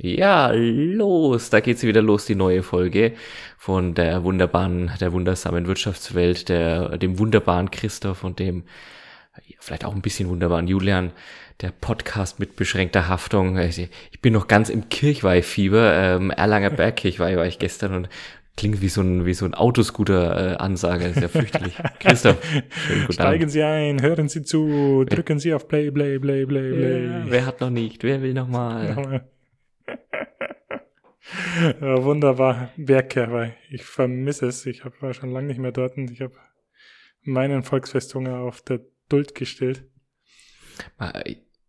Ja, los, da geht's wieder los, die neue Folge von der wunderbaren, der wundersamen Wirtschaftswelt, der, dem wunderbaren Christoph und dem vielleicht auch ein bisschen wunderbaren Julian, der Podcast mit beschränkter Haftung. Ich bin noch ganz im Kirchweihfieber, ähm, Erlanger Bergkirchweih war ich gestern und klingt wie so ein, wie so ein Autoscooter-Ansage, äh, ist ja fürchterlich. Christoph, Steigen Abend. Sie ein, hören Sie zu, drücken Sie auf Play, Play, Play, Play, Play. Ja, wer hat noch nicht, wer will noch mal? Ja, wunderbar, Bergkerwe. Ich vermisse es. Ich hab, war schon lange nicht mehr dort und ich habe meinen Volksfesthunger auf der Duld gestellt.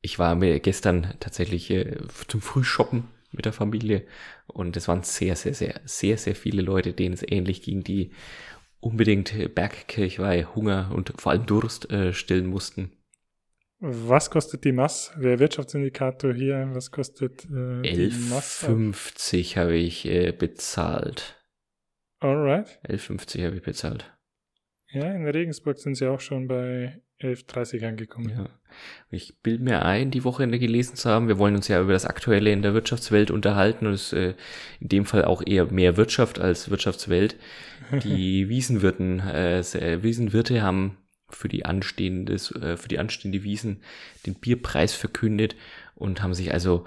Ich war mir gestern tatsächlich äh, zum Frühshoppen mit der Familie und es waren sehr, sehr, sehr, sehr, sehr viele Leute, denen es ähnlich ging, die unbedingt Bergkirchweih, Hunger und vor allem Durst äh, stillen mussten. Was kostet die Mass? Der Wirtschaftsindikator hier, was kostet äh, 11,50 habe ich äh, bezahlt. Alright. 11,50 habe ich bezahlt. Ja, in Regensburg sind sie auch schon bei 11,30 angekommen. Ja. Ich bilde mir ein, die Wochenende gelesen zu haben. Wir wollen uns ja über das Aktuelle in der Wirtschaftswelt unterhalten und es äh, in dem Fall auch eher mehr Wirtschaft als Wirtschaftswelt. Die Wiesenwirten, äh, Wiesenwirte haben für die anstehende, äh, für die anstehende Wiesen den Bierpreis verkündet und haben sich also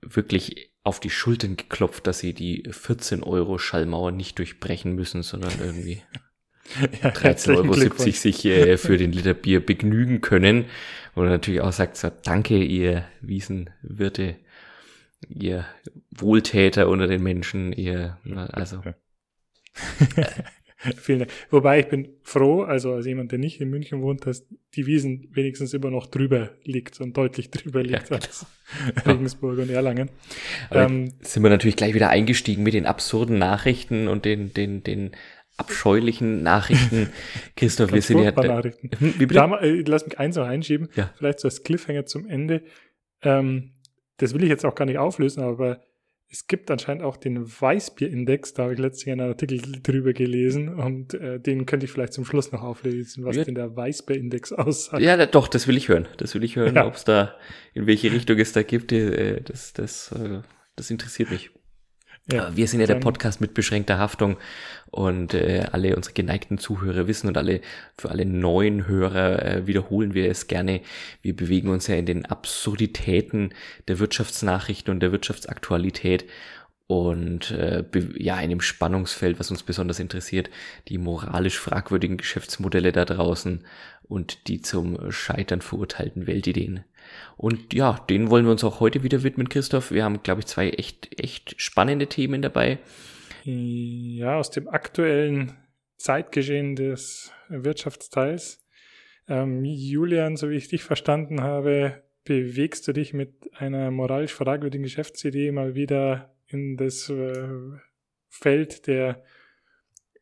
wirklich auf die Schultern geklopft, dass sie die 14 Euro Schallmauer nicht durchbrechen müssen, sondern irgendwie ja, 13,70 Euro sich äh, für den Liter Bier begnügen können. Und natürlich auch sagt so, danke ihr Wiesenwirte, ihr Wohltäter unter den Menschen, ihr, also. Vielen Dank. Wobei ich bin froh, also als jemand, der nicht in München wohnt, dass die Wiesen wenigstens immer noch drüber liegt und deutlich drüber liegt ja, als Regensburg und Erlangen. Ähm, sind wir natürlich gleich wieder eingestiegen mit den absurden Nachrichten und den, den, den abscheulichen Nachrichten. Christoph, wir sind ja. Nachrichten. Hm, wie bitte? Da, äh, lass mich eins noch einschieben. Ja. Vielleicht so als Cliffhanger zum Ende. Ähm, das will ich jetzt auch gar nicht auflösen, aber es gibt anscheinend auch den Weißbier-Index, da habe ich letztens einen Artikel drüber gelesen und äh, den könnte ich vielleicht zum Schluss noch auflesen, was ja. denn der Weißbier-Index aussagt. Ja, da, doch, das will ich hören. Das will ich hören, ja. ob es da, in welche Richtung es da gibt. Äh, das, das, äh, das interessiert mich. Ja, wir sind ja der Podcast mit beschränkter Haftung und äh, alle unsere geneigten Zuhörer wissen und alle für alle neuen Hörer äh, wiederholen wir es gerne. Wir bewegen uns ja in den Absurditäten der Wirtschaftsnachrichten und der Wirtschaftsaktualität und äh, ja, in dem Spannungsfeld, was uns besonders interessiert, die moralisch fragwürdigen Geschäftsmodelle da draußen und die zum Scheitern verurteilten Weltideen. Und ja, denen wollen wir uns auch heute wieder widmen, Christoph. Wir haben, glaube ich, zwei echt, echt spannende Themen dabei. Ja, aus dem aktuellen Zeitgeschehen des Wirtschaftsteils. Ähm, Julian, so wie ich dich verstanden habe, bewegst du dich mit einer moralisch fragwürdigen Geschäftsidee mal wieder in das äh, Feld der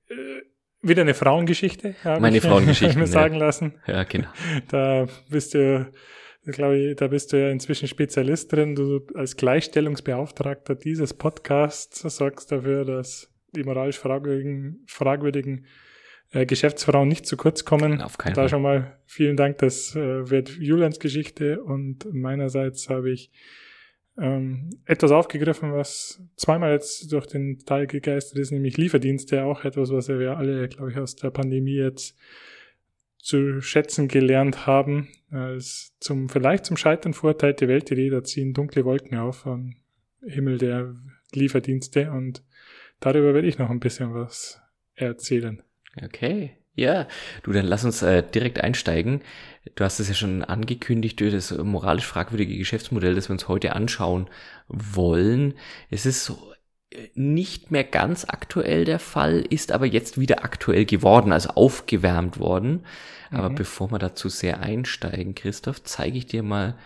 äh, wieder eine Frauengeschichte. Meine ich, Frauengeschichte. mir sagen lassen. Ja, genau. Da bist du glaube ich, da bist du ja inzwischen Spezialist drin. Du als Gleichstellungsbeauftragter dieses Podcasts sorgst dafür, dass die moralisch fragwürdigen, fragwürdigen äh, Geschäftsfrauen nicht zu kurz kommen. Auf keinen da Fall. schon mal vielen Dank. Das äh, wird Julians Geschichte und meinerseits habe ich ähm, etwas aufgegriffen, was zweimal jetzt durch den Teil gegeistert ist, nämlich Lieferdienste, auch etwas, was wir alle, glaube ich, aus der Pandemie jetzt zu schätzen gelernt haben, als zum, vielleicht zum Scheitern verurteilte Weltidee, da ziehen dunkle Wolken auf am Himmel der Lieferdienste und darüber werde ich noch ein bisschen was erzählen. Okay. Ja, du, dann lass uns äh, direkt einsteigen. Du hast es ja schon angekündigt, das moralisch fragwürdige Geschäftsmodell, das wir uns heute anschauen wollen. Es ist so nicht mehr ganz aktuell der Fall, ist aber jetzt wieder aktuell geworden, also aufgewärmt worden. Aber mhm. bevor wir dazu sehr einsteigen, Christoph, zeige ich dir mal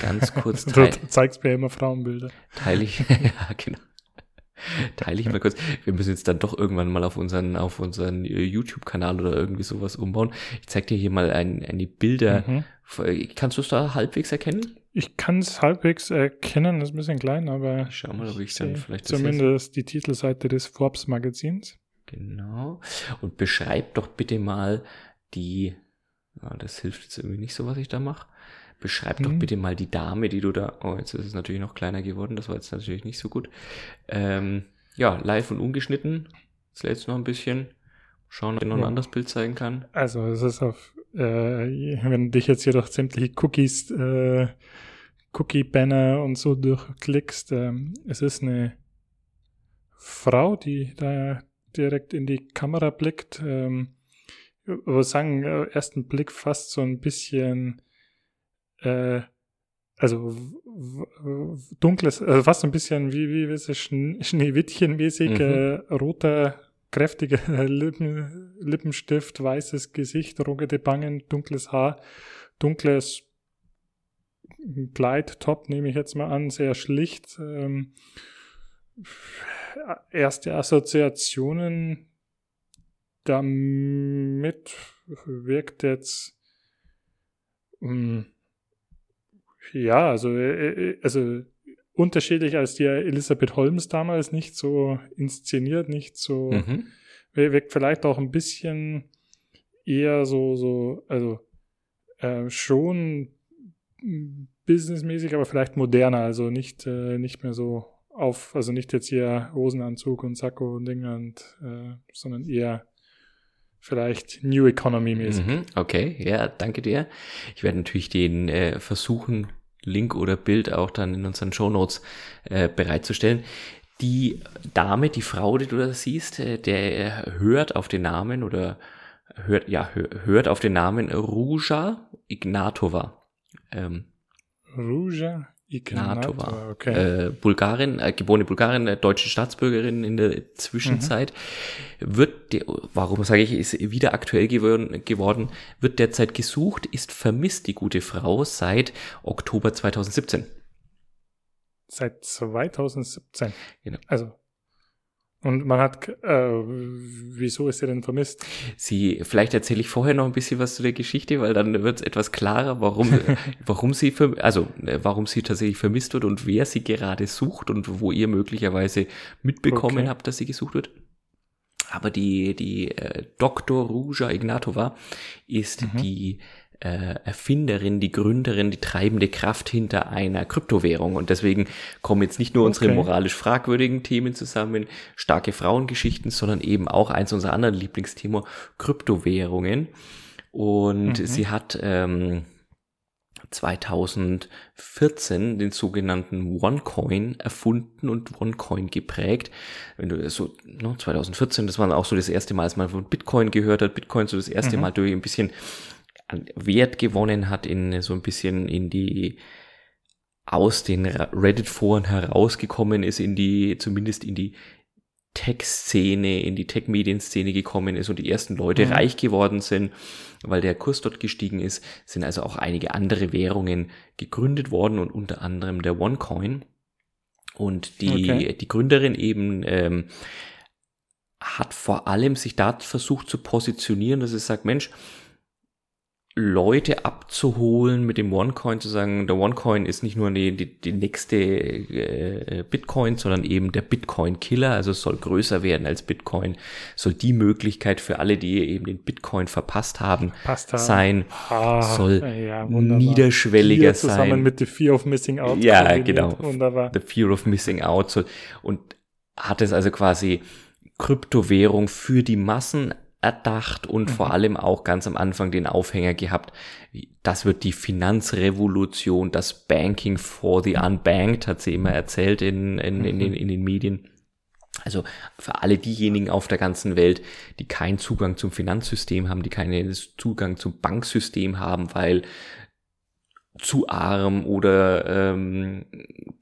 ganz kurz. du zeigst mir immer Frauenbilder. Teile ich, ja, genau. Teile ich mal kurz. Wir müssen jetzt dann doch irgendwann mal auf unseren, auf unseren äh, YouTube-Kanal oder irgendwie sowas umbauen. Ich zeige dir hier mal ein, eine Bilder. Mhm. Kannst du es da halbwegs erkennen? Ich kann es halbwegs erkennen, das ist ein bisschen klein, aber ich schau mal, ob ich dann vielleicht zumindest die Titelseite des Forbes Magazins. Genau. Und beschreib doch bitte mal die, ja, das hilft jetzt irgendwie nicht so, was ich da mache. Beschreib doch Mhm. bitte mal die Dame, die du da, oh, jetzt ist es natürlich noch kleiner geworden, das war jetzt natürlich nicht so gut. Ähm, ja, live und ungeschnitten. Jetzt lädt es noch ein bisschen. Schauen, ob ich noch ein Ja. anderes Bild zeigen kann. Also es ist auf, äh, wenn du dich jetzt hier durch sämtliche Cookies, äh, Cookie-Banner und so durchklickst, ähm, es ist eine Frau, die da direkt in die Kamera blickt. Ähm, ich würde sagen, ersten Blick fast so ein bisschen, äh, also dunkles, also fast so ein bisschen wie, wie, wie ist es, Schn Schneewittchen-mäßig, Mhm. äh, roter, kräftiger Lippen, Lippenstift, weißes Gesicht, rogete Bangen, dunkles Haar, dunkles Kleid, Top nehme ich jetzt mal an, sehr schlicht. Ähm, erste Assoziationen damit wirkt jetzt mh, ja, also, äh, äh, also unterschiedlich als die Elisabeth Holmes damals, nicht so inszeniert, nicht so, Mhm. wirkt vielleicht auch ein bisschen eher so, so, also äh, schon businessmäßig, aber vielleicht moderner, also nicht, äh, nicht mehr so auf, also nicht jetzt hier Hosenanzug und Sakko und Dinge und, äh, sondern eher vielleicht New Economy mäßig. Mhm, okay, ja, danke dir. Ich werde natürlich den äh, versuchen, Link oder Bild auch dann in unseren Shownotes äh, bereitzustellen. Die Dame, die Frau, die du da siehst, äh, der hört auf den Namen oder hört, ja, hör, hört auf den Namen Ruja Ignatova. Ähm, Ruja Ignatova. Okay. äh, Bulgarin, äh, geborene Bulgarin, äh, deutsche Staatsbürgerin in der Zwischenzeit, wird, der, warum sage ich, ist wieder aktuell geworden, geworden, wird derzeit gesucht, ist vermisst, die gute Frau, seit Oktober 2017. Seit 2017. Genau. Also. Und man hat, äh, wieso ist sie denn vermisst? Sie, vielleicht erzähle ich vorher noch ein bisschen was zu der Geschichte, weil dann wird es etwas klarer, warum, warum sie, für, also, äh, warum sie tatsächlich vermisst wird und wer sie gerade sucht und wo ihr möglicherweise mitbekommen Okay. habt, dass sie gesucht wird. Aber die, die äh, Dr. Ruja Ignatova ist Mhm. die äh, Erfinderin, die Gründerin, die treibende Kraft hinter einer Kryptowährung. Und deswegen kommen jetzt nicht nur unsere Okay. moralisch fragwürdigen Themen zusammen, starke Frauengeschichten, sondern eben auch eins unserer anderen Lieblingsthemen, Kryptowährungen. Und Mhm. sie hat ähm, 2014 den sogenannten OneCoin erfunden und OneCoin geprägt. Wenn du so, ne, 2014, das war auch so das erste Mal, als man von Bitcoin gehört hat, Bitcoin so das erste Mhm. Mal durch ein bisschen an Wert gewonnen hat, in so ein bisschen in die aus den Reddit-Foren herausgekommen ist, in die, zumindest in die Tech-Szene, in die Tech-Medien-Szene gekommen ist und die ersten Leute Mhm. reich geworden sind, weil der Kurs dort gestiegen ist, sind also auch einige andere Währungen gegründet worden und unter anderem der OneCoin. Und die, Okay. die Gründerin eben ähm, hat vor allem sich da versucht zu positionieren, dass es sagt, Mensch, Leute abzuholen mit dem OneCoin, zu sagen, der OneCoin ist nicht nur die, die, die nächste äh, Bitcoin, sondern eben der Bitcoin-Killer, also es soll größer werden als Bitcoin, soll die Möglichkeit für alle, die eben den Bitcoin verpasst haben, Passt da. sein, Ah, soll ja, niederschwelliger Hier zusammen sein. mit The Fear of Missing Out. Ja, genau. Wunderbar. The Fear of Missing Out soll, und hat es also quasi Kryptowährung für die Massen erdacht und vor allem auch ganz am Anfang den Aufhänger gehabt, das wird die Finanzrevolution, das Banking for the Unbanked, hat sie immer erzählt in, in, in, den, in den Medien. Also für alle diejenigen auf der ganzen Welt, die keinen Zugang zum Finanzsystem haben, die keinen Zugang zum Banksystem haben, weil zu arm oder ähm,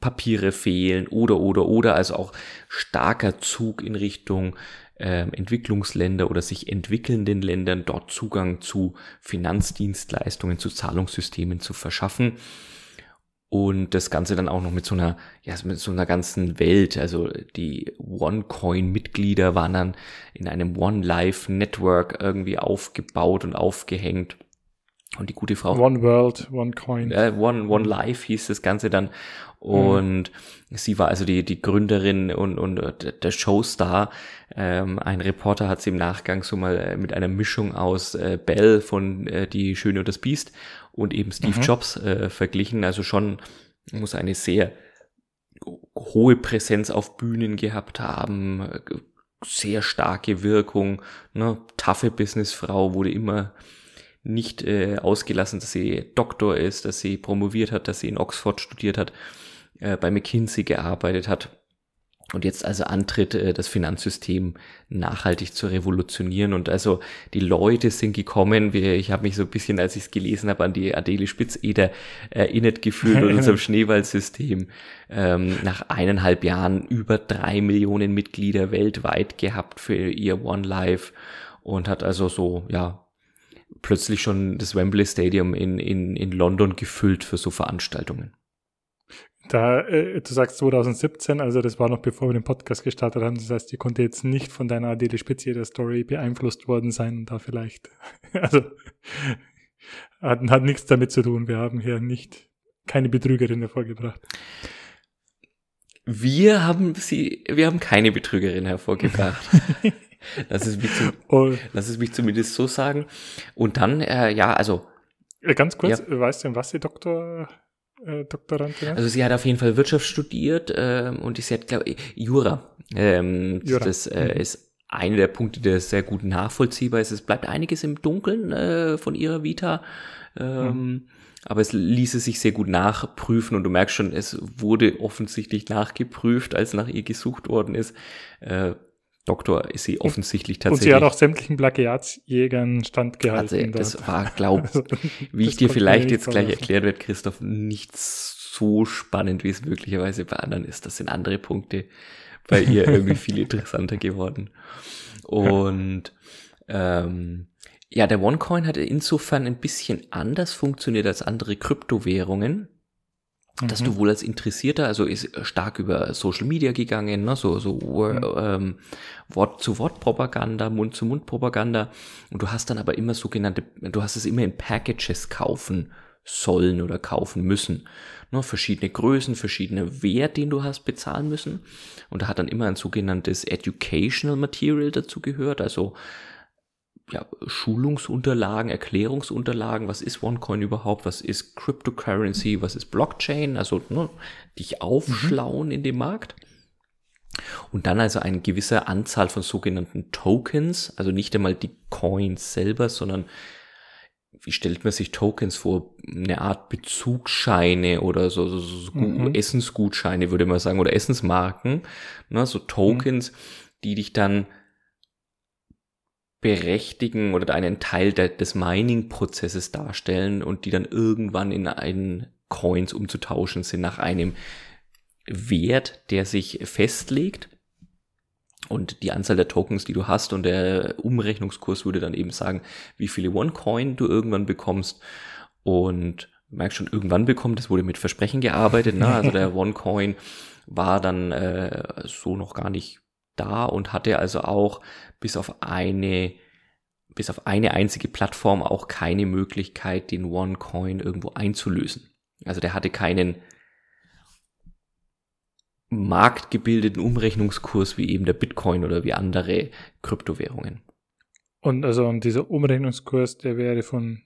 Papiere fehlen oder oder oder also auch starker Zug in Richtung ähm, Entwicklungsländer oder sich entwickelnden Ländern dort Zugang zu Finanzdienstleistungen, zu Zahlungssystemen zu verschaffen und das Ganze dann auch noch mit so einer, ja, mit so einer ganzen Welt. Also die OneCoin-Mitglieder waren dann in einem One-Life-Network irgendwie aufgebaut und aufgehängt. Und die gute Frau One World, One Coin. äh, One, One Life hieß das Ganze dann. Und sie war also die, die Gründerin und, und äh, der Showstar. Ähm, ein Reporter hat sie im Nachgang so mal äh, mit einer Mischung aus äh, Belle von äh, Die Schöne und das Biest und eben Steve mhm. Jobs äh, verglichen. Also schon muss eine sehr hohe Präsenz auf Bühnen gehabt haben, sehr starke Wirkung, ne, taffe Businessfrau, wurde immer nicht äh, ausgelassen, dass sie Doktor ist, dass sie promoviert hat, dass sie in Oxford studiert hat, äh, bei McKinsey gearbeitet hat und jetzt also antritt, äh, das Finanzsystem nachhaltig zu revolutionieren. Und also die Leute sind gekommen. Ich habe mich so ein bisschen, als ich es gelesen habe, an die Adele Spitzeder erinnert gefühlt in unserem Schneeballsystem. Ähm, nach eineinhalb Jahren über drei Millionen Mitglieder weltweit gehabt für ihr One Life und hat also so, ja, plötzlich schon das Wembley Stadium in, in, in London gefüllt für so Veranstaltungen. Da, äh, du sagst 2017, also das war noch bevor wir den Podcast gestartet haben, das heißt, die konnte jetzt nicht von deiner Adele Spezier der Story beeinflusst worden sein und da vielleicht, also hat, hat nichts damit zu tun. Wir haben hier nicht keine Betrügerin hervorgebracht. Wir haben sie, wir haben keine Betrügerin hervorgebracht. lass, es mich zum, oh. lass es mich zumindest so sagen. Und dann, äh, ja, also. Äh, ganz kurz, ja. weißt du, in was sie Doktor äh, Doktorandin? Also sie hat auf jeden Fall Wirtschaft studiert ähm, und sie hat, glaube ich, Jura. Ähm, Jura. Das äh, mhm. ist einer der Punkte, der sehr gut nachvollziehbar ist. Es bleibt einiges im Dunkeln äh, von ihrer Vita. Ähm, mhm. Aber es ließe sich sehr gut nachprüfen und du merkst schon, es wurde offensichtlich nachgeprüft, als nach ihr gesucht worden ist. Äh, Doktor ist sie offensichtlich tatsächlich. Und sie hat auch sämtlichen Plagiatsjägern standgehalten. Also, das war, glaube also, wie ich dir vielleicht jetzt gleich erklären werde, Christoph, nicht so spannend, wie es möglicherweise bei anderen ist. Das sind andere Punkte bei ihr irgendwie viel interessanter geworden. Und ähm, ja, der OneCoin hat insofern ein bisschen anders funktioniert als andere Kryptowährungen dass mhm. du wohl als Interessierter, also ist stark über Social Media gegangen, ne, so, so mhm. ähm, Wort-zu-Wort-Propaganda, Mund-zu-Mund-Propaganda. Und du hast dann aber immer sogenannte, du hast es immer in Packages kaufen sollen oder kaufen müssen. Ne, verschiedene Größen, verschiedene Wert, den du hast bezahlen müssen. Und da hat dann immer ein sogenanntes Educational Material dazu gehört, also ja, Schulungsunterlagen, Erklärungsunterlagen, was ist OneCoin überhaupt, was ist Cryptocurrency, was ist Blockchain, also ne, dich aufschlauen mhm. in dem Markt. Und dann also eine gewisse Anzahl von sogenannten Tokens, also nicht einmal die Coins selber, sondern wie stellt man sich Tokens vor? Eine Art Bezugsscheine oder so, so, so mhm. Essensgutscheine, würde man sagen, oder Essensmarken, ne, so Tokens, mhm. die dich dann berechtigen oder einen Teil der, des Mining-Prozesses darstellen und die dann irgendwann in einen Coins umzutauschen sind nach einem Wert, der sich festlegt. Und die Anzahl der Tokens, die du hast und der Umrechnungskurs würde dann eben sagen, wie viele One-Coin du irgendwann bekommst. Und merkst schon, irgendwann bekommt, es wurde mit Versprechen gearbeitet. Ne? Also der One-Coin war dann äh, so noch gar nicht da und hatte also auch bis auf eine bis auf eine einzige Plattform auch keine Möglichkeit, den OneCoin irgendwo einzulösen. Also der hatte keinen marktgebildeten Umrechnungskurs wie eben der Bitcoin oder wie andere Kryptowährungen. Und also und dieser Umrechnungskurs, der wäre von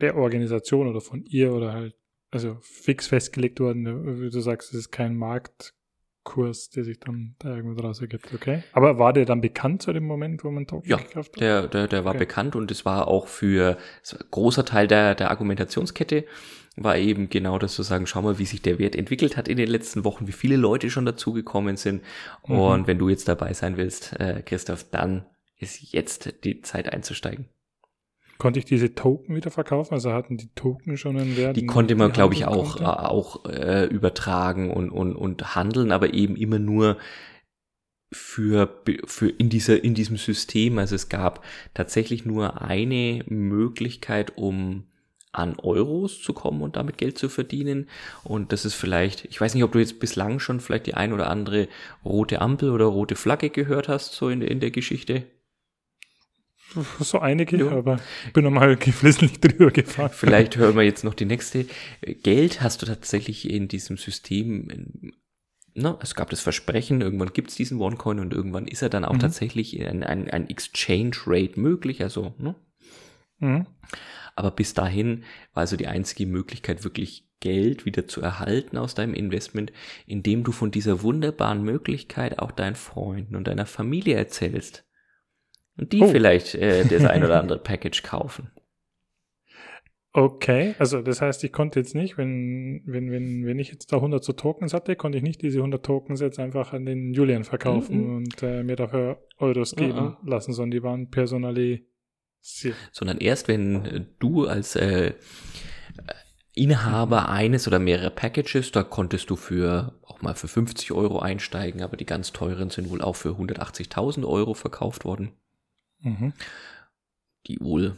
der Organisation oder von ihr oder halt also fix festgelegt worden, wie du sagst, es ist kein Markt Kurs, der sich dann da irgendwo draus ergibt, okay? Aber war der dann bekannt zu dem Moment, wo man Token ja, gekauft hat? Der, der, der war okay. bekannt und es war auch für großer Teil der, der Argumentationskette war eben genau das zu sagen, schau mal, wie sich der Wert entwickelt hat in den letzten Wochen, wie viele Leute schon dazugekommen sind. Mhm. Und wenn du jetzt dabei sein willst, äh, Christoph, dann ist jetzt die Zeit einzusteigen. Konnte ich diese Token wieder verkaufen? Also hatten die Token schon einen Wert? Die konnte man, glaube ich, auch, äh, auch äh, übertragen und, und, und handeln, aber eben immer nur für, für in dieser, in diesem System. Also es gab tatsächlich nur eine Möglichkeit, um an Euros zu kommen und damit Geld zu verdienen. Und das ist vielleicht, ich weiß nicht, ob du jetzt bislang schon vielleicht die ein oder andere rote Ampel oder rote Flagge gehört hast, so in, in der Geschichte. So einige, ja. aber ich bin nochmal geflissentlich drüber gefahren. Vielleicht hören wir jetzt noch die nächste. Geld hast du tatsächlich in diesem System na, es gab das Versprechen, irgendwann gibt es diesen OneCoin und irgendwann ist er dann auch mhm. tatsächlich ein, ein, ein Exchange Rate möglich, also ne? mhm. Aber bis dahin war also die einzige Möglichkeit, wirklich Geld wieder zu erhalten aus deinem Investment, indem du von dieser wunderbaren Möglichkeit auch deinen Freunden und deiner Familie erzählst. Und die oh. vielleicht äh, das ein oder andere Package kaufen. Okay, also das heißt, ich konnte jetzt nicht, wenn, wenn, wenn, wenn ich jetzt da 100 so Tokens hatte, konnte ich nicht diese 100 Tokens jetzt einfach an den Julian verkaufen mhm. und äh, mir dafür Euros geben mhm. lassen, sondern die waren personalisiert. Sondern erst, wenn du als äh, Inhaber eines oder mehrere Packages, da konntest du für auch mal für 50 Euro einsteigen, aber die ganz teuren sind wohl auch für 180.000 Euro verkauft worden. Mhm. Die wohl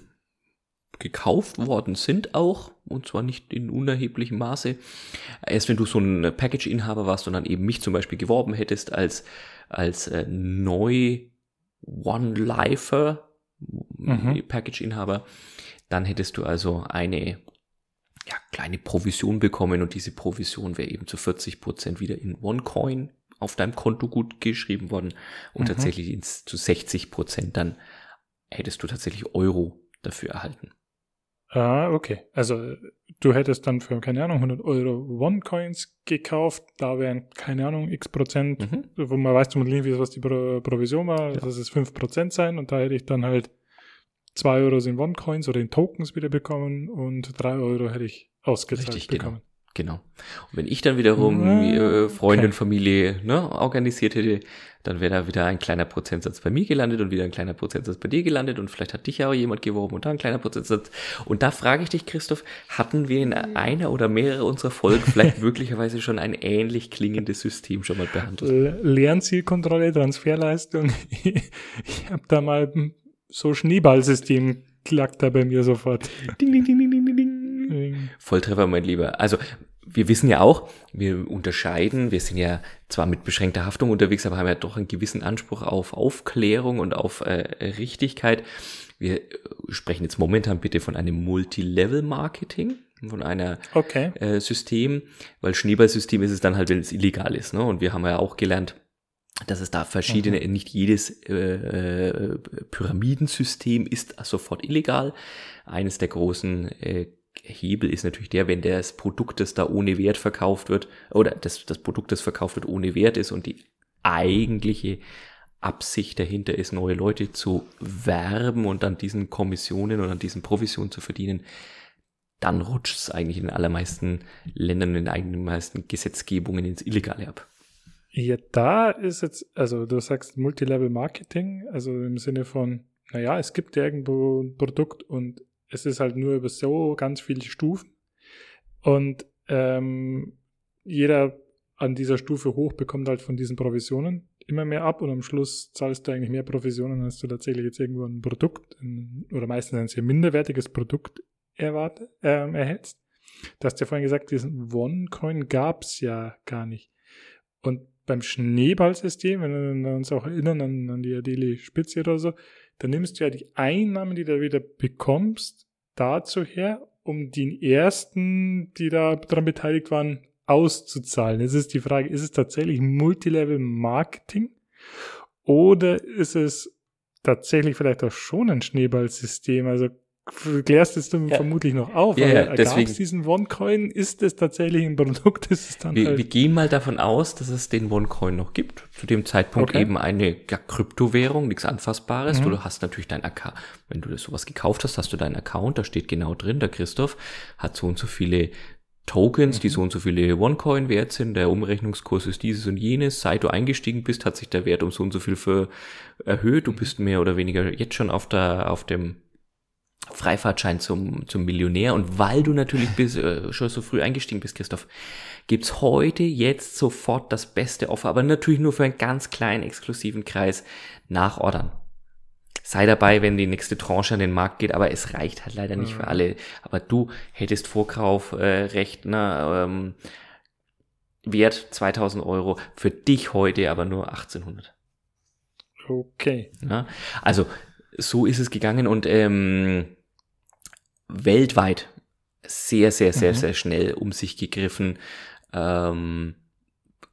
gekauft worden sind auch, und zwar nicht in unerheblichem Maße. Erst wenn du so ein Package-Inhaber warst und dann eben mich zum Beispiel geworben hättest als, als äh, neu One-Lifer, mhm. Package-Inhaber, dann hättest du also eine ja, kleine Provision bekommen und diese Provision wäre eben zu 40 Prozent wieder in OneCoin auf deinem Konto gut geschrieben worden und mhm. tatsächlich ins, zu 60 Prozent dann hättest du tatsächlich Euro dafür erhalten. Ah, okay. Also du hättest dann für, keine Ahnung, 100 Euro One-Coins gekauft, da wären, keine Ahnung, x Prozent, mhm. wo man weiß zumindest, was die Pro Provision war, ja. das ist 5 Prozent sein und da hätte ich dann halt 2 Euro in One-Coins oder in Tokens wieder bekommen und 3 Euro hätte ich ausgezahlt Richtig, genau. bekommen. Genau. Und wenn ich dann wiederum äh, Freunde okay. und Familie ne, organisiert hätte, dann wäre da wieder ein kleiner Prozentsatz bei mir gelandet und wieder ein kleiner Prozentsatz bei dir gelandet und vielleicht hat dich ja auch jemand geworben und da ein kleiner Prozentsatz. Und da frage ich dich, Christoph, hatten wir in einer oder mehrere unserer Folgen vielleicht möglicherweise schon ein ähnlich klingendes System schon mal behandelt? Lernzielkontrolle, Transferleistung. ich habe da mal so Schneeballsystem klackt da bei mir sofort. Ding, ding, ding, ding, ding, ding. Volltreffer, mein Lieber. Also, wir wissen ja auch, wir unterscheiden, wir sind ja zwar mit beschränkter Haftung unterwegs, aber haben ja doch einen gewissen Anspruch auf Aufklärung und auf äh, Richtigkeit. Wir äh, sprechen jetzt momentan bitte von einem Multilevel-Marketing, von einer okay. äh, System, weil Schneeballsystem ist es dann halt, wenn es illegal ist. Ne? Und wir haben ja auch gelernt, dass es da verschiedene, mhm. nicht jedes äh, äh, Pyramidensystem ist sofort illegal. Eines der großen äh, Hebel ist natürlich der, wenn das Produkt, das da ohne Wert verkauft wird, oder das, das Produkt, das verkauft wird, ohne Wert ist und die eigentliche Absicht dahinter ist, neue Leute zu werben und an diesen Kommissionen und an diesen Provisionen zu verdienen, dann rutscht es eigentlich in allermeisten Ländern, in den allermeisten Gesetzgebungen ins Illegale ab. Ja, da ist jetzt, also du sagst Multilevel Marketing, also im Sinne von, naja, es gibt ja irgendwo ein Produkt und es ist halt nur über so ganz viele Stufen und ähm, jeder an dieser Stufe hoch bekommt halt von diesen Provisionen immer mehr ab und am Schluss zahlst du eigentlich mehr Provisionen, als du tatsächlich jetzt irgendwo ein Produkt ein, oder meistens ein sehr minderwertiges Produkt erwarte, ähm, erhältst. Du hast ja vorhin gesagt, diesen One-Coin gab's ja gar nicht. Und beim Schneeballsystem, wenn wir uns auch erinnern an, an die Adeli Spitze oder so, dann nimmst du ja die Einnahmen, die du wieder bekommst, dazu her, um die ersten, die da dran beteiligt waren, auszuzahlen. Jetzt ist die Frage, ist es tatsächlich Multilevel Marketing oder ist es tatsächlich vielleicht auch schon ein Schneeballsystem? Also klärst es dann ja. vermutlich noch auf. Ja, ja, deswegen. diesen OneCoin? Ist es tatsächlich ein Produkt? Ist es dann wir, halt wir gehen mal davon aus, dass es den OneCoin noch gibt. Zu dem Zeitpunkt okay. eben eine ja, Kryptowährung, nichts Anfassbares. Mhm. Du hast natürlich dein Account. Wenn du das sowas gekauft hast, hast du deinen Account. Da steht genau drin, der Christoph hat so und so viele Tokens, mhm. die so und so viele OneCoin wert sind. Der Umrechnungskurs ist dieses und jenes. Seit du eingestiegen bist, hat sich der Wert um so und so viel für erhöht. Du mhm. bist mehr oder weniger jetzt schon auf der, auf dem Freifahrtschein zum, zum Millionär. Und weil du natürlich bis, äh, schon so früh eingestiegen bist, Christoph, gibt's heute jetzt sofort das beste Offer, aber natürlich nur für einen ganz kleinen exklusiven Kreis nachordern. Sei dabei, wenn die nächste Tranche an den Markt geht, aber es reicht halt leider nicht mhm. für alle. Aber du hättest Vorkaufrecht, äh, ne, ähm, Wert 2000 Euro, für dich heute aber nur 1800. Okay. Ja, also so ist es gegangen und ähm, weltweit sehr, sehr, sehr, mhm. sehr schnell um sich gegriffen. Ähm,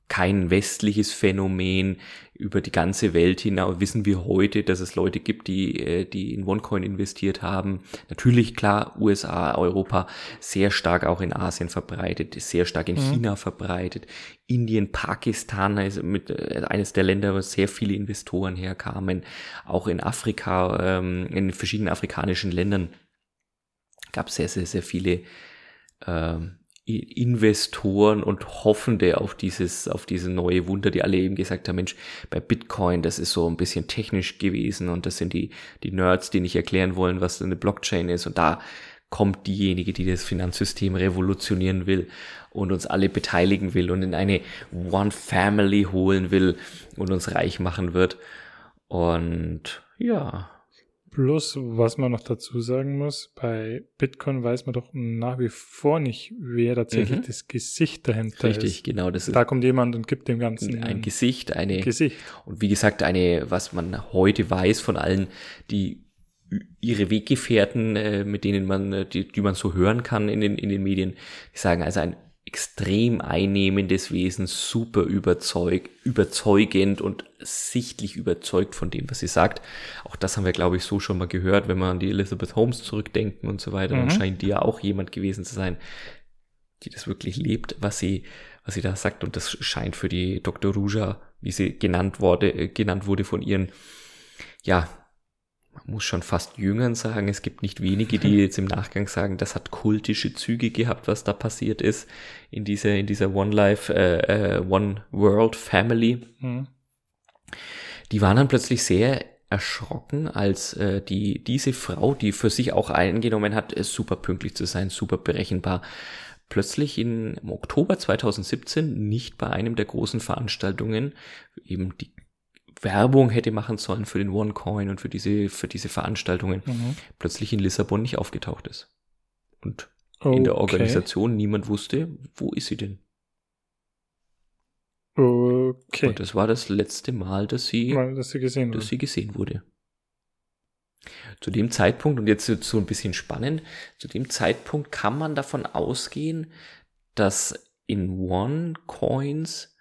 kein westliches Phänomen. Über die ganze Welt hinaus wissen wir heute, dass es Leute gibt, die, äh, die in OneCoin investiert haben. Natürlich, klar, USA, Europa, sehr stark auch in Asien verbreitet, sehr stark in mhm. China verbreitet. Indien, Pakistan ist mit äh, eines der Länder, wo sehr viele Investoren herkamen. Auch in Afrika, ähm, in verschiedenen afrikanischen Ländern gab sehr, sehr, sehr viele ähm, Investoren und Hoffende auf dieses, auf diese neue Wunder, die alle eben gesagt haben, Mensch, bei Bitcoin, das ist so ein bisschen technisch gewesen und das sind die, die Nerds, die nicht erklären wollen, was eine Blockchain ist und da kommt diejenige, die das Finanzsystem revolutionieren will und uns alle beteiligen will und in eine One Family holen will und uns reich machen wird. Und ja, Plus, was man noch dazu sagen muss, bei Bitcoin weiß man doch nach wie vor nicht, wer tatsächlich mhm. das Gesicht dahinter Richtig, ist. Richtig, genau. Das da kommt jemand und gibt dem Ganzen ein Gesicht, eine Gesicht. Und wie gesagt, eine, was man heute weiß von allen, die ihre Weggefährten, äh, mit denen man, äh, die, die man so hören kann in den, in den Medien, die sagen also ein extrem einnehmendes Wesen, super überzeug, überzeugend und sichtlich überzeugt von dem, was sie sagt. Auch das haben wir, glaube ich, so schon mal gehört, wenn wir an die Elizabeth Holmes zurückdenken und so weiter. Mhm. Dann scheint die ja auch jemand gewesen zu sein, die das wirklich lebt, was sie, was sie da sagt. Und das scheint für die Dr. Ruja, wie sie genannt wurde, äh, genannt wurde von ihren, ja, man muss schon fast Jüngern sagen, es gibt nicht wenige, die jetzt im Nachgang sagen, das hat kultische Züge gehabt, was da passiert ist in dieser, in dieser One Life, äh, äh, One World Family. Mhm. Die waren dann plötzlich sehr erschrocken, als äh, die, diese Frau, die für sich auch eingenommen hat, super pünktlich zu sein, super berechenbar, plötzlich in, im Oktober 2017 nicht bei einem der großen Veranstaltungen, eben die Werbung hätte machen sollen für den OneCoin und für diese, für diese Veranstaltungen, mhm. plötzlich in Lissabon nicht aufgetaucht ist. Und okay. in der Organisation niemand wusste, wo ist sie denn? Okay. Und das war das letzte Mal, dass sie, Mal, dass sie, gesehen, dass sie gesehen wurde. Zu dem Zeitpunkt, und jetzt so ein bisschen spannend, zu dem Zeitpunkt kann man davon ausgehen, dass in One-Coins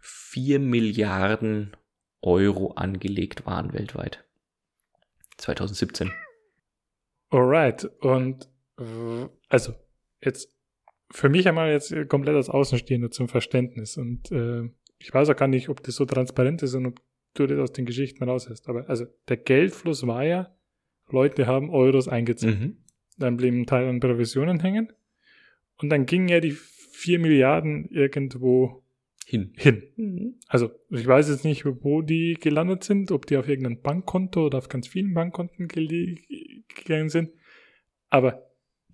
4 Milliarden Euro angelegt waren weltweit. 2017. Alright. Und also jetzt für mich einmal jetzt komplett als Außenstehender zum Verständnis. Und äh, ich weiß auch gar nicht, ob das so transparent ist und ob du das aus den Geschichten raus hast. Aber also der Geldfluss war ja, Leute haben Euros eingezahlt. Mhm. Dann blieben ein Teil an Provisionen hängen. Und dann gingen ja die vier Milliarden irgendwo hin. Hin. Mhm. Also ich weiß jetzt nicht, wo die gelandet sind, ob die auf irgendein Bankkonto oder auf ganz vielen Bankkonten gegangen sind. Aber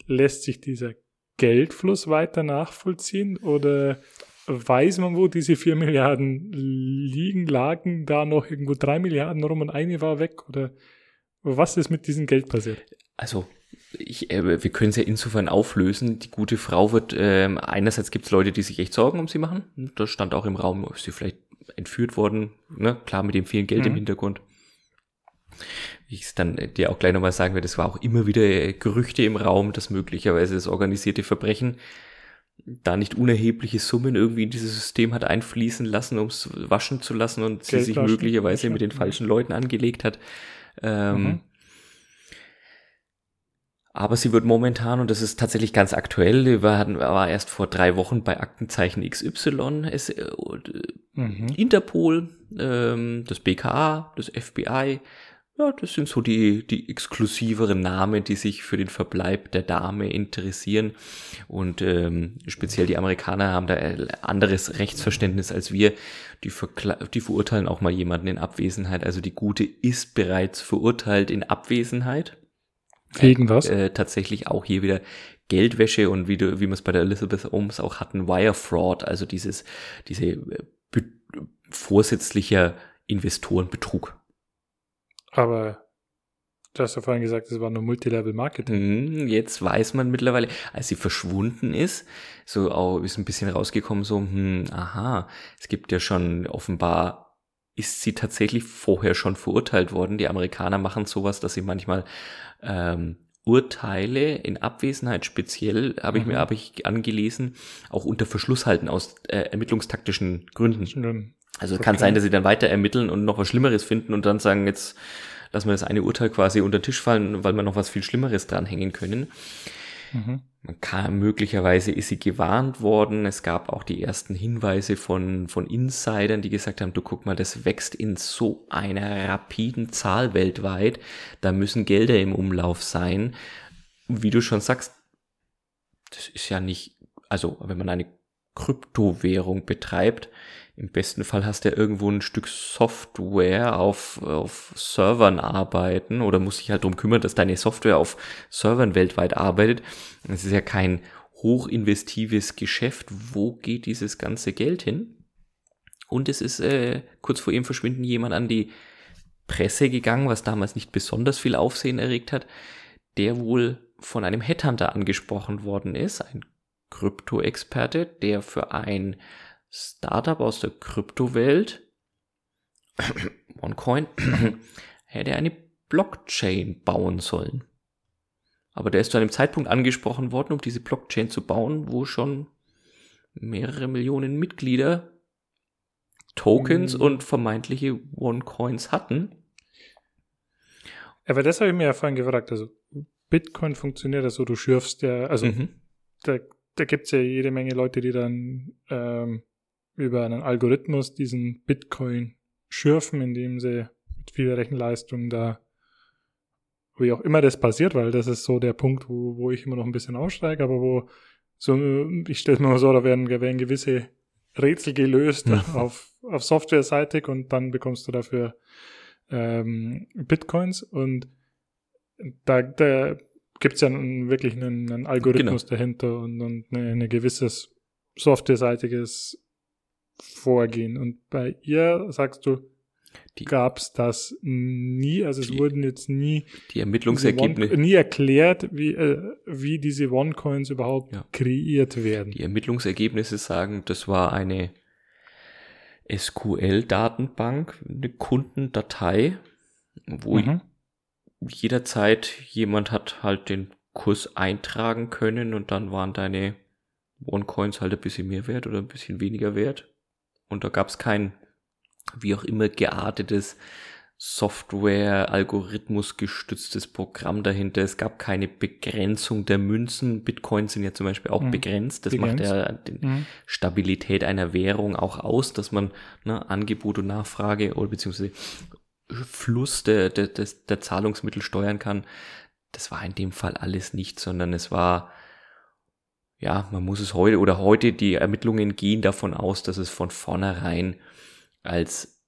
lässt sich dieser Geldfluss weiter nachvollziehen oder weiß man, wo diese vier Milliarden liegen, lagen da noch irgendwo drei Milliarden rum und eine war weg oder was ist mit diesem Geld passiert? Also ich, äh, wir können es ja insofern auflösen. Die gute Frau wird, äh, einerseits gibt es Leute, die sich echt Sorgen um sie machen. Das stand auch im Raum, ist sie vielleicht entführt worden, ne? klar mit dem vielen Geld mhm. im Hintergrund. Wie ich es dann äh, dir auch gleich nochmal sagen werde, es war auch immer wieder äh, Gerüchte im Raum, dass möglicherweise das organisierte Verbrechen da nicht unerhebliche Summen irgendwie in dieses System hat einfließen lassen, um es waschen zu lassen und Geld sie sich möglicherweise mit den falschen Leuten angelegt hat. Ähm, mhm. Aber sie wird momentan, und das ist tatsächlich ganz aktuell, wir hatten, war erst vor drei Wochen bei Aktenzeichen XY, es, äh, mhm. Interpol, ähm, das BKA, das FBI, ja, das sind so die, die exklusiveren Namen, die sich für den Verbleib der Dame interessieren. Und ähm, speziell die Amerikaner haben da ein anderes Rechtsverständnis als wir. Die, die verurteilen auch mal jemanden in Abwesenheit. Also die Gute ist bereits verurteilt in Abwesenheit. Wegen was? Äh, tatsächlich auch hier wieder Geldwäsche und wie, du, wie wir es bei der Elizabeth Holmes auch hatten, Wire Fraud, also dieses, diese äh, vorsätzlicher Investorenbetrug. Aber du hast ja vorhin gesagt, es war nur Multilevel-Marketing. Mhm, jetzt weiß man mittlerweile, als sie verschwunden ist, so auch ist ein bisschen rausgekommen, so, hm, aha, es gibt ja schon offenbar ist sie tatsächlich vorher schon verurteilt worden. Die Amerikaner machen sowas, dass sie manchmal ähm, Urteile in Abwesenheit speziell, habe ich mir habe ich angelesen, auch unter Verschluss halten aus äh, ermittlungstaktischen Gründen. Also okay. kann sein, dass sie dann weiter ermitteln und noch was Schlimmeres finden und dann sagen, jetzt lassen wir das eine Urteil quasi unter den Tisch fallen, weil wir noch was viel Schlimmeres dranhängen können. Mhm. Man kann, möglicherweise ist sie gewarnt worden. Es gab auch die ersten Hinweise von, von Insidern, die gesagt haben, du guck mal, das wächst in so einer rapiden Zahl weltweit. Da müssen Gelder im Umlauf sein. Wie du schon sagst, das ist ja nicht, also wenn man eine Kryptowährung betreibt, im besten Fall hast du ja irgendwo ein Stück Software auf, auf Servern arbeiten oder musst dich halt drum kümmern, dass deine Software auf Servern weltweit arbeitet. Das ist ja kein hochinvestives Geschäft. Wo geht dieses ganze Geld hin? Und es ist äh, kurz vor ihrem Verschwinden jemand an die Presse gegangen, was damals nicht besonders viel Aufsehen erregt hat, der wohl von einem Headhunter angesprochen worden ist, ein Krypto-Experte, der für ein Startup aus der Kryptowelt, OneCoin, hätte eine Blockchain bauen sollen. Aber der ist zu einem Zeitpunkt angesprochen worden, um diese Blockchain zu bauen, wo schon mehrere Millionen Mitglieder Tokens mhm. und vermeintliche OneCoins hatten. Aber das habe ich mir ja vorhin gefragt. Also Bitcoin funktioniert ja so, du schürfst ja, also mhm. da, da gibt es ja jede Menge Leute, die dann ähm, über einen Algorithmus diesen Bitcoin schürfen, indem sie mit viel Rechenleistung da, wie auch immer das passiert, weil das ist so der Punkt, wo, wo ich immer noch ein bisschen aussteige, aber wo so, ich stelle mir mal so, da werden, werden gewisse Rätsel gelöst ja. auf, auf Software-seitig und dann bekommst du dafür ähm, Bitcoins und da, da gibt es ja einen, wirklich einen, einen Algorithmus genau. dahinter und, und eine, eine gewisses softwareseitiges vorgehen. Und bei ihr sagst du, gab es das nie, also es die, wurden jetzt nie die Ermittlungsergebnisse nie erklärt, wie, äh, wie diese One-Coins überhaupt ja. kreiert werden. Die Ermittlungsergebnisse sagen, das war eine SQL-Datenbank, eine Kundendatei, wo mhm. jederzeit jemand hat halt den Kurs eintragen können und dann waren deine One-Coins halt ein bisschen mehr wert oder ein bisschen weniger wert. Und da gab es kein, wie auch immer, geartetes Software, Algorithmus gestütztes Programm dahinter. Es gab keine Begrenzung der Münzen. Bitcoins sind ja zum Beispiel auch mhm. begrenzt. Das begrenzt. macht ja die mhm. Stabilität einer Währung auch aus, dass man ne, Angebot und Nachfrage oder beziehungsweise Fluss der, der, der, der Zahlungsmittel steuern kann. Das war in dem Fall alles nicht, sondern es war ja, man muss es heute oder heute die Ermittlungen gehen davon aus, dass es von vornherein als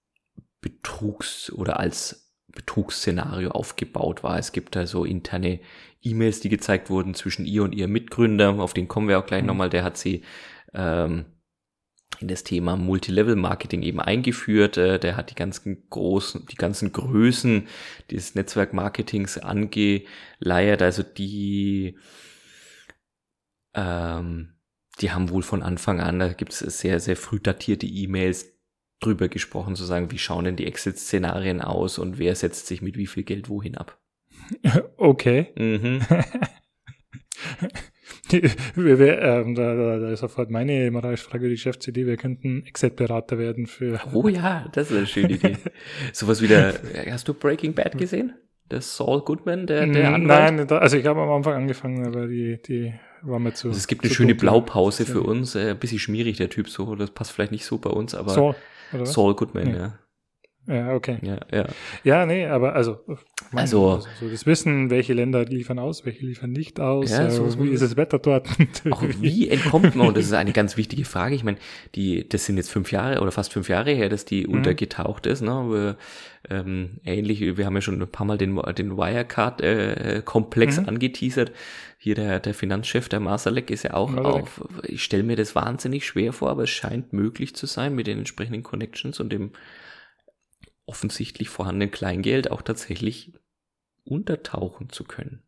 Betrugs- oder als Betrugsszenario aufgebaut war. Es gibt da so interne E-Mails, die gezeigt wurden zwischen ihr und ihrem Mitgründer, auf den kommen wir auch gleich mhm. nochmal, der hat sie ähm, in das Thema Multilevel-Marketing eben eingeführt. Äh, der hat die ganzen großen, die ganzen Größen des Netzwerkmarketings angeleiert, also die ähm, die haben wohl von Anfang an, da gibt es sehr, sehr früh datierte E-Mails drüber gesprochen, zu sagen, wie schauen denn die Exit-Szenarien aus und wer setzt sich mit wie viel Geld wohin ab. Okay. Mhm. wir, wir, ähm, da, da, da ist sofort meine Moralische die Geschäftsidee, wir könnten Exit-Berater werden für. Oh ja, das ist eine schöne Idee. Sowas wie der, hast du Breaking Bad gesehen? Der Saul Goodman, der, der Anwalt? Nein, also ich habe am Anfang angefangen, aber die, die war mir zu. Also es gibt eine schöne Blaupause für uns, äh, ein bisschen schmierig, der Typ so, das passt vielleicht nicht so bei uns, aber Saul, Saul Goodman, ja. ja. Ja, okay. Ja, ja. Ja, nee, aber also, mein, also, also so das Wissen, welche Länder liefern aus, welche liefern nicht aus, ja, so, äh, wie ist das Wetter dort? Auch wie entkommt man, und das ist eine ganz wichtige Frage, ich meine, die, das sind jetzt fünf Jahre oder fast fünf Jahre her, dass die mhm. untergetaucht ist, ne? Wir, ähm, ähnlich, wir haben ja schon ein paar Mal den, den Wirecard-Komplex äh, mhm. angeteasert. Hier der, der Finanzchef, der Masalek, ist ja auch Masalek. auf. Ich stelle mir das wahnsinnig schwer vor, aber es scheint möglich zu sein mit den entsprechenden Connections und dem offensichtlich vorhandenen Kleingeld auch tatsächlich untertauchen zu können.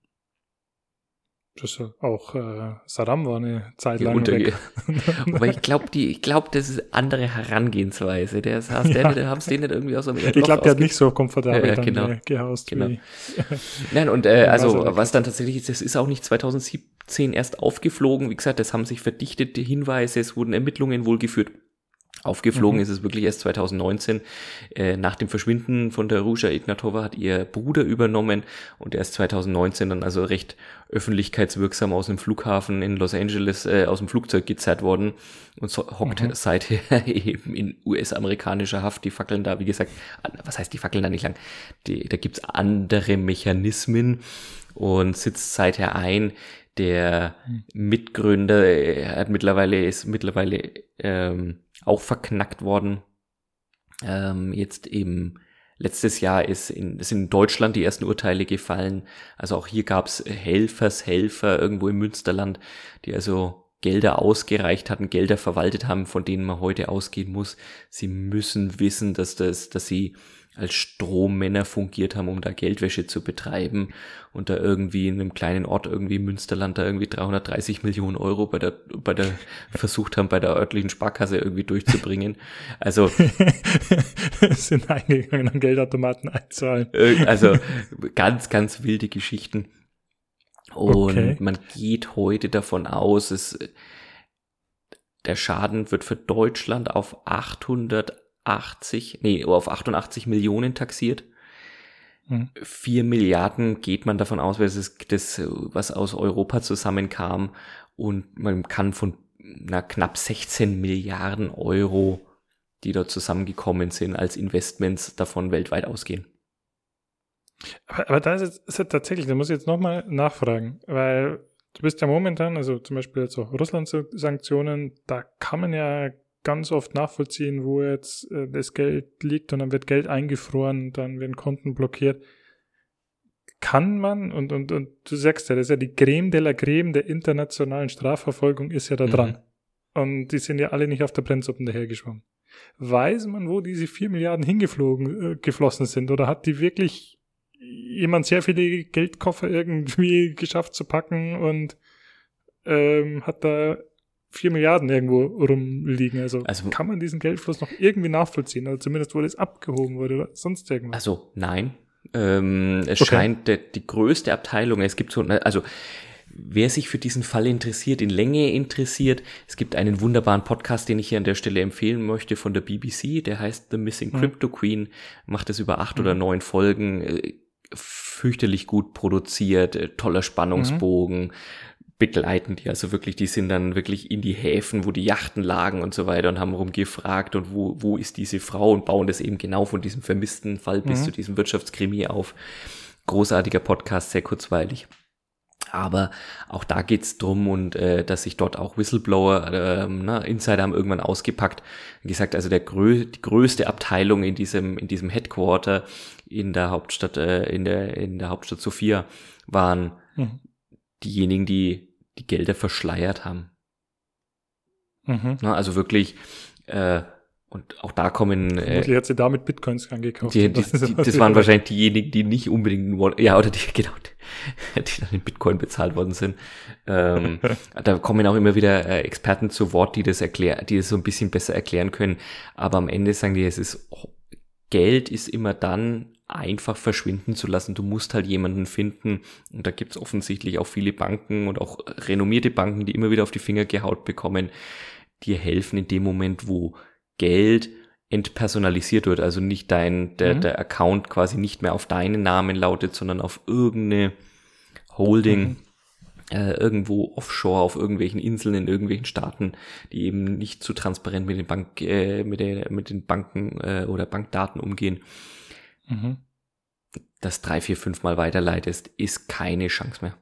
Das auch äh, Saddam war eine Zeit Ja, lang unter- weg. Aber ich glaube, die, ich glaube, das ist andere Herangehensweise. Der hast Ja. der, der, hab's den nicht irgendwie aus dem Ich glaube, der hat nicht so komfortabel Ja, ja, dann genau. äh, gehaust Genau. wie. Nein, und äh, Ja, also also- was dann tatsächlich ist, das ist auch nicht 2017 erst aufgeflogen. Wie gesagt, das haben sich verdichtete Hinweise, es wurden Ermittlungen wohl geführt. Aufgeflogen Mhm. ist es wirklich erst 2019. Äh, nach dem Verschwinden von der Ruja Ignatova hat ihr Bruder übernommen und erst 2019 dann also recht öffentlichkeitswirksam aus dem Flughafen in Los Angeles äh, aus dem Flugzeug gezerrt worden und so, hockt Mhm. seither eben in US-amerikanischer Haft. Die fackeln da, wie gesagt, was heißt, die fackeln da nicht lang? Die, da gibt's andere Mechanismen und sitzt seither ein. Der Mitgründer äh, hat mittlerweile ist mittlerweile ähm, auch verknackt worden. Ähm, jetzt eben letztes Jahr ist in, sind in Deutschland die ersten Urteile gefallen. Also auch hier gab's Helfershelfer irgendwo im Münsterland, die also Gelder ausgereicht hatten, Gelder verwaltet haben, von denen man heute ausgehen muss. Sie müssen wissen, dass das, dass sie als Strommänner fungiert haben, um da Geldwäsche zu betreiben und da irgendwie in einem kleinen Ort irgendwie Münsterland da irgendwie 330 Millionen Euro bei der, bei der, versucht haben, bei der örtlichen Sparkasse irgendwie durchzubringen. Also, sind eingegangen, an Geldautomaten einzahlen. äh, also ganz, ganz wilde Geschichten. Und Okay. man geht heute davon aus, es, der Schaden wird für Deutschland auf 880, nee, auf 88 Millionen taxiert. Mhm. 4 Milliarden geht man davon aus, weil es ist das, was aus Europa zusammenkam. Und man kann von na, knapp 16 Milliarden Euro, die dort zusammengekommen sind, als Investments davon weltweit ausgehen. Aber, aber da ist jetzt ist tatsächlich, da muss ich jetzt nochmal nachfragen, weil du bist ja momentan, also zum Beispiel jetzt auch Russland-Sanktionen, da kann man ja ganz oft nachvollziehen, wo jetzt äh, das Geld liegt und dann wird Geld eingefroren, dann werden Konten blockiert. Kann man, und, und, und du sagst ja, das ist ja die Creme de la Creme der internationalen Strafverfolgung ist ja da Mhm. dran. Und die sind ja alle nicht auf der Brennsuppen dahergeschwommen. Weiß man, wo diese vier Milliarden hingeflogen, äh, geflossen sind? Oder hat die wirklich jemand sehr viele Geldkoffer irgendwie geschafft zu packen und ähm, hat da vier Milliarden irgendwo rumliegen? Also, Also- kann man diesen Geldfluss noch irgendwie nachvollziehen? Oder zumindest, wo das abgehoben wurde oder sonst irgendwas? Also nein. Ähm, es Okay. scheint der, die größte Abteilung, es gibt so, also wer sich für diesen Fall interessiert, in Länge interessiert, es gibt einen wunderbaren Podcast, den ich hier an der Stelle empfehlen möchte von der BBC, der heißt The Missing Mhm. Crypto Queen, macht es über acht Mhm. oder neun Folgen, äh, fürchterlich gut produziert, äh, toller Spannungsbogen, begleiten die also wirklich, die sind dann wirklich in die Häfen, wo die Yachten lagen und so weiter und haben rumgefragt und wo, wo ist diese Frau und bauen das eben genau von diesem vermissten Fall bis Mhm. zu diesem Wirtschaftskrimi auf. Großartiger Podcast, sehr kurzweilig. Aber auch da geht's drum und äh, dass sich dort auch Whistleblower, ähm, na, Insider haben irgendwann ausgepackt und gesagt, also der grö die größte Abteilung in diesem in diesem Headquarter in der Hauptstadt äh, in der in der Hauptstadt Sofia waren Mhm. Diejenigen, die die Gelder verschleiert haben. Mhm. Na, also wirklich äh, und auch da kommen äh, Vermutlich hat sie damit Bitcoins angekauft. die, die, die, das waren wahrscheinlich diejenigen, die nicht unbedingt ja, oder die, genau, die dann in Bitcoin bezahlt worden sind. Ähm, da kommen auch immer wieder äh, Experten zu Wort, die das erklären, die das so ein bisschen besser erklären können. Aber am Ende sagen die, es ist, Geld ist immer dann einfach verschwinden zu lassen. Du musst halt jemanden finden. Und da gibt's offensichtlich auch viele Banken und auch renommierte Banken, die immer wieder auf die Finger gehaut bekommen, dir helfen in dem Moment, wo Geld entpersonalisiert wird, also nicht dein, der, Mhm. der Account quasi nicht mehr auf deinen Namen lautet, sondern auf irgendeine Holding, Mhm. äh, irgendwo offshore, auf irgendwelchen Inseln in irgendwelchen Staaten, die eben nicht zu transparent mit den Bank, äh, mit, der, mit den Banken äh, oder Bankdaten umgehen, Mhm. das drei, vier, fünf Mal weiterleitest, ist keine Chance mehr.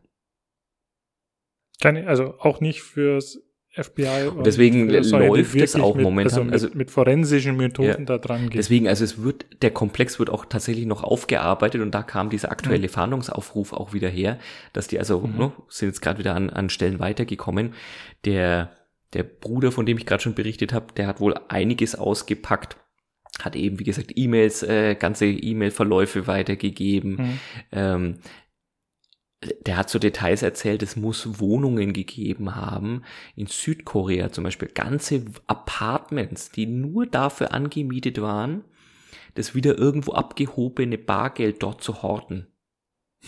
Keine, also auch nicht fürs FBI. Und deswegen die läuft es auch mit, momentan. Also mit, Also- mit forensischen Methoden Ja. da dran gehen. Deswegen, also es wird, der Komplex wird auch tatsächlich noch aufgearbeitet und da kam dieser aktuelle Fahndungsaufruf auch wieder her, dass die also, Mhm. ne, sind jetzt gerade wieder an, an Stellen weitergekommen. Der, der Bruder, von dem ich gerade schon berichtet habe, der hat wohl einiges ausgepackt, hat eben, wie gesagt, E-Mails, äh, ganze E-Mail-Verläufe weitergegeben. Mhm. Ähm, der hat so Details erzählt, es muss Wohnungen gegeben haben in Südkorea zum Beispiel, ganze Apartments, die nur dafür angemietet waren, das wieder irgendwo abgehobene Bargeld dort zu horten.